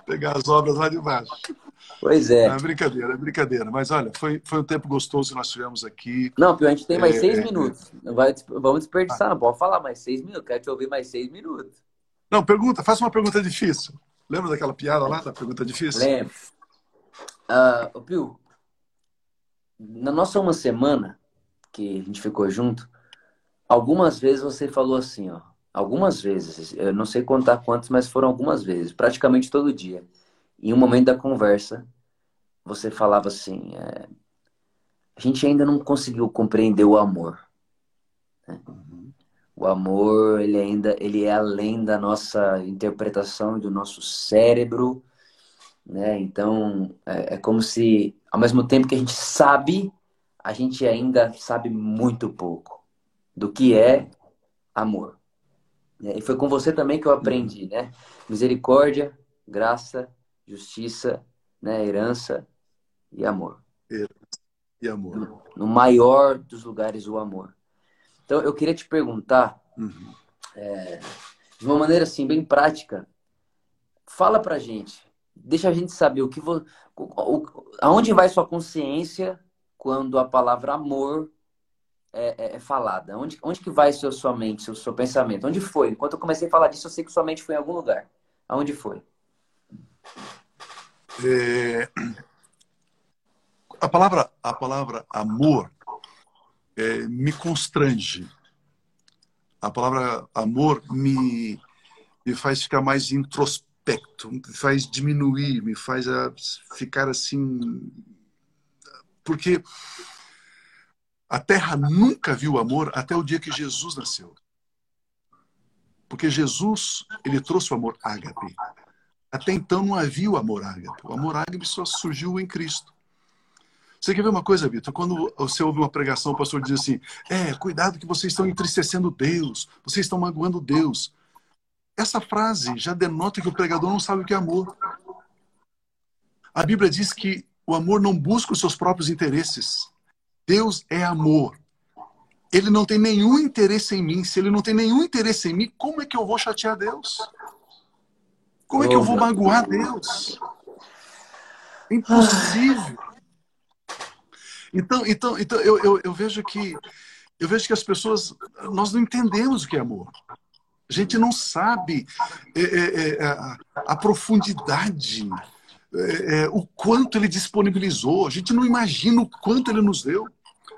Pegar as obras lá de baixo. Pois é. É brincadeira, é brincadeira. Mas olha, foi, foi um tempo gostoso que nós tivemos aqui. Não, Pio, a gente tem mais é... seis minutos. Vai, vamos desperdiçar, ah. não pode falar mais seis minutos. Quero te ouvir mais seis minutos. Não, pergunta, faça uma pergunta difícil. Lembra daquela piada lá, da pergunta difícil? Lembro. Uh, Pio, na nossa uma semana que a gente ficou junto, algumas vezes você falou assim, ó. Algumas vezes, eu não sei contar quantas, mas foram algumas vezes, praticamente todo dia. Em um momento da conversa, você falava assim: é, a gente ainda não conseguiu compreender o amor. Né? O amor, ele ainda, ele é além da nossa interpretação do nosso cérebro, né? Então, é, é como se, ao mesmo tempo que a gente sabe, a gente ainda sabe muito pouco do que é amor. E foi com você também que eu aprendi, né? Misericórdia, graça, justiça, né? Herança e amor. E amor. No, maior dos lugares, o amor. Então, eu queria te perguntar, uhum. é, de uma maneira assim, bem prática, fala pra gente, deixa a gente saber o que vo, o, aonde vai sua consciência quando a palavra amor é, é, é falada? Onde, onde que vai seu, sua mente, seu, seu pensamento? Onde foi? Enquanto eu comecei a falar disso, eu sei que sua mente foi em algum lugar. Aonde foi? É... A palavra, a palavra amor é, me constrange. A palavra amor me, me faz ficar mais introspecto, me faz diminuir, me faz a, ficar assim. Porque a terra nunca viu amor até o dia que Jesus nasceu. Porque Jesus, ele trouxe o amor ágape. Até então não havia o amor ágape. O amor ágape só surgiu em Cristo. Você quer ver uma coisa, Vitor? Quando você ouve uma pregação, o pastor diz assim: é, cuidado que vocês estão entristecendo Deus, vocês estão magoando Deus. Essa frase já denota que o pregador não sabe o que é amor. A Bíblia diz que o amor não busca os seus próprios interesses. Deus é amor. Ele não tem nenhum interesse em mim. Se ele não tem nenhum interesse em mim, como é que eu vou chatear Deus? Como é que eu vou magoar Deus? Impossível. Então, então, então eu, eu, eu, vejo que eu vejo que as pessoas nós não entendemos o que é amor. A gente não sabe é, é, é, a, a, profundidade, é, é, o quanto ele disponibilizou. A gente não imagina o quanto ele nos deu.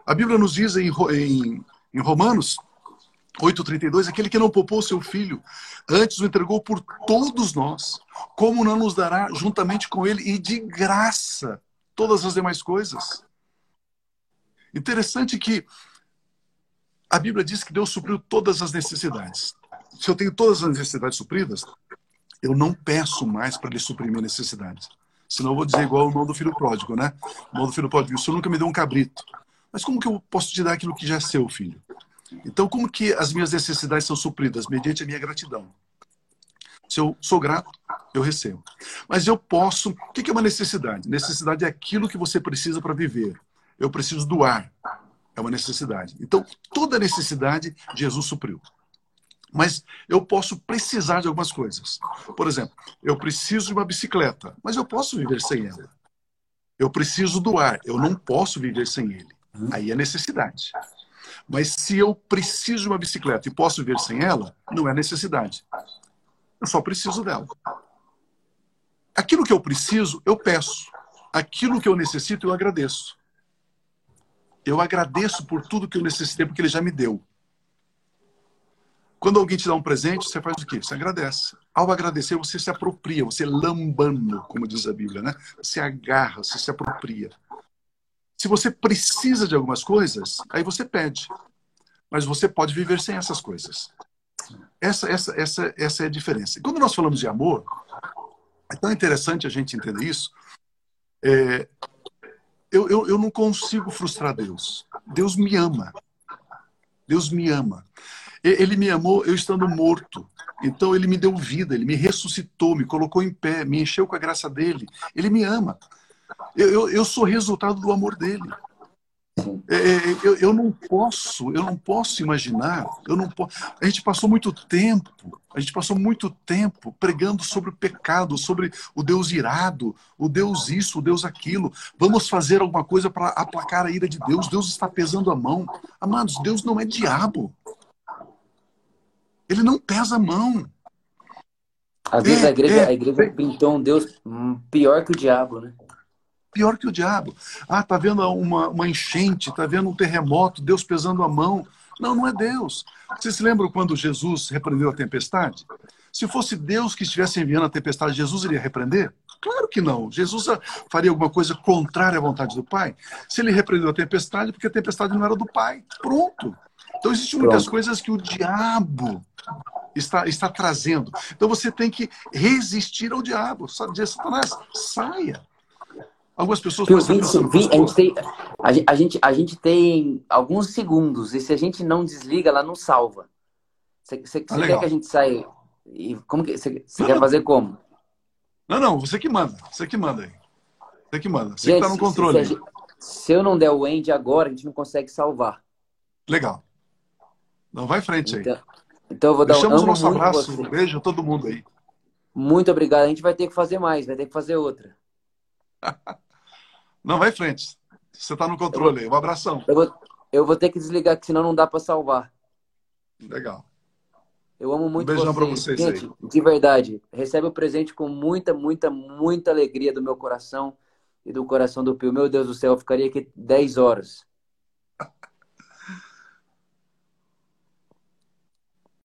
A Bíblia nos diz em, em, em Romanos 8,32, aquele que não poupou seu filho, antes o entregou por todos nós, como não nos dará juntamente com ele e de graça todas as demais coisas? Interessante que a Bíblia diz que Deus supriu todas as necessidades. Se eu tenho todas as necessidades supridas, eu não peço mais para Ele suprir minhas necessidades. Senão eu vou dizer igual o irmão do filho pródigo, né? O irmão do filho pródigo, o senhor nunca me deu um cabrito. Mas como que eu posso te dar aquilo que já é seu, filho? Então, como que as minhas necessidades são supridas? Mediante a minha gratidão. Se eu sou grato, eu recebo. Mas eu posso. O que é uma necessidade? Necessidade é aquilo que você precisa para viver eu preciso do ar. É uma necessidade. Então, toda necessidade, Jesus supriu. Mas eu posso precisar de algumas coisas. Por exemplo, eu preciso de uma bicicleta, mas eu posso viver sem ela. Eu preciso do ar, eu não posso viver sem ele. Aí é necessidade. Mas se eu preciso de uma bicicleta e posso viver sem ela, não é necessidade. Eu só preciso dela. Aquilo que eu preciso, eu peço. Aquilo que eu necessito, eu agradeço. Eu agradeço por tudo que eu necessitei, porque ele já me deu. Quando alguém te dá um presente, você faz o quê? Você agradece. Ao agradecer, você se apropria, você lambando, como diz a Bíblia, né? Você agarra, você se apropria. Se você precisa de algumas coisas, aí você pede. Mas você pode viver sem essas coisas. Essa, essa, essa, essa é a diferença. E quando nós falamos de amor, é tão interessante a gente entender isso. É, eu, eu, eu não consigo frustrar Deus. Deus me ama. Deus me ama. Ele me amou eu estando morto. Então ele me deu vida, ele me ressuscitou, me colocou em pé, me encheu com a graça dele. Ele me ama. Eu, eu, eu sou resultado do amor dele. É, é, eu, eu não posso, eu não posso imaginar, eu não posso. A gente passou muito tempo, a gente passou muito tempo pregando sobre o pecado, sobre o Deus irado, o Deus isso, o Deus aquilo. Vamos fazer alguma coisa para aplacar a ira de Deus. Deus está pesando a mão. Amados, Deus não é diabo. Ele não pesa a mão. Às vezes é, a igreja, é, a igreja pintou um Deus pior que o diabo, né? Pior que o diabo. Ah, tá vendo uma, uma enchente, tá vendo um terremoto, Deus pesando a mão. Não, não é Deus. Vocês se lembram quando Jesus repreendeu a tempestade? Se fosse Deus que estivesse enviando a tempestade, Jesus iria repreender? Claro que não. Jesus faria alguma coisa contrária à vontade do Pai? Se ele repreendeu a tempestade, porque a tempestade não era do Pai. Pronto. Então, existem muitas coisas que o diabo está, está trazendo. Então, você tem que resistir ao diabo. Dizer, Satanás, saia. Algumas pessoas Pio, 20, 20, a, gente tem, a, gente, a gente tem alguns segundos, e se a gente não desliga, ela não salva. Você, você, ah, quer que a gente saia? E como que, você, você quer não. fazer como? Não, não, você que manda. Você que manda aí. Você que manda. Você gente, que tá no controle. Se, se, se, eu não der o end agora, a gente não consegue salvar. Legal. Não vai em frente então, aí. Então eu vou dar Deixamos um o nosso abraço, um beijo a todo mundo aí. Muito obrigado. A gente vai ter que fazer mais, vai ter que fazer outra. não vai em frente. Você está no controle aí. Um abração. Eu vou, eu vou ter que desligar, que senão não dá para salvar. Legal. Eu amo muito um beijão vocês. Pra vocês Gente, aí. de verdade, recebe o presente com muita, muita, muita alegria do meu coração e do coração do Pio. Meu Deus do céu, eu ficaria aqui 10 horas.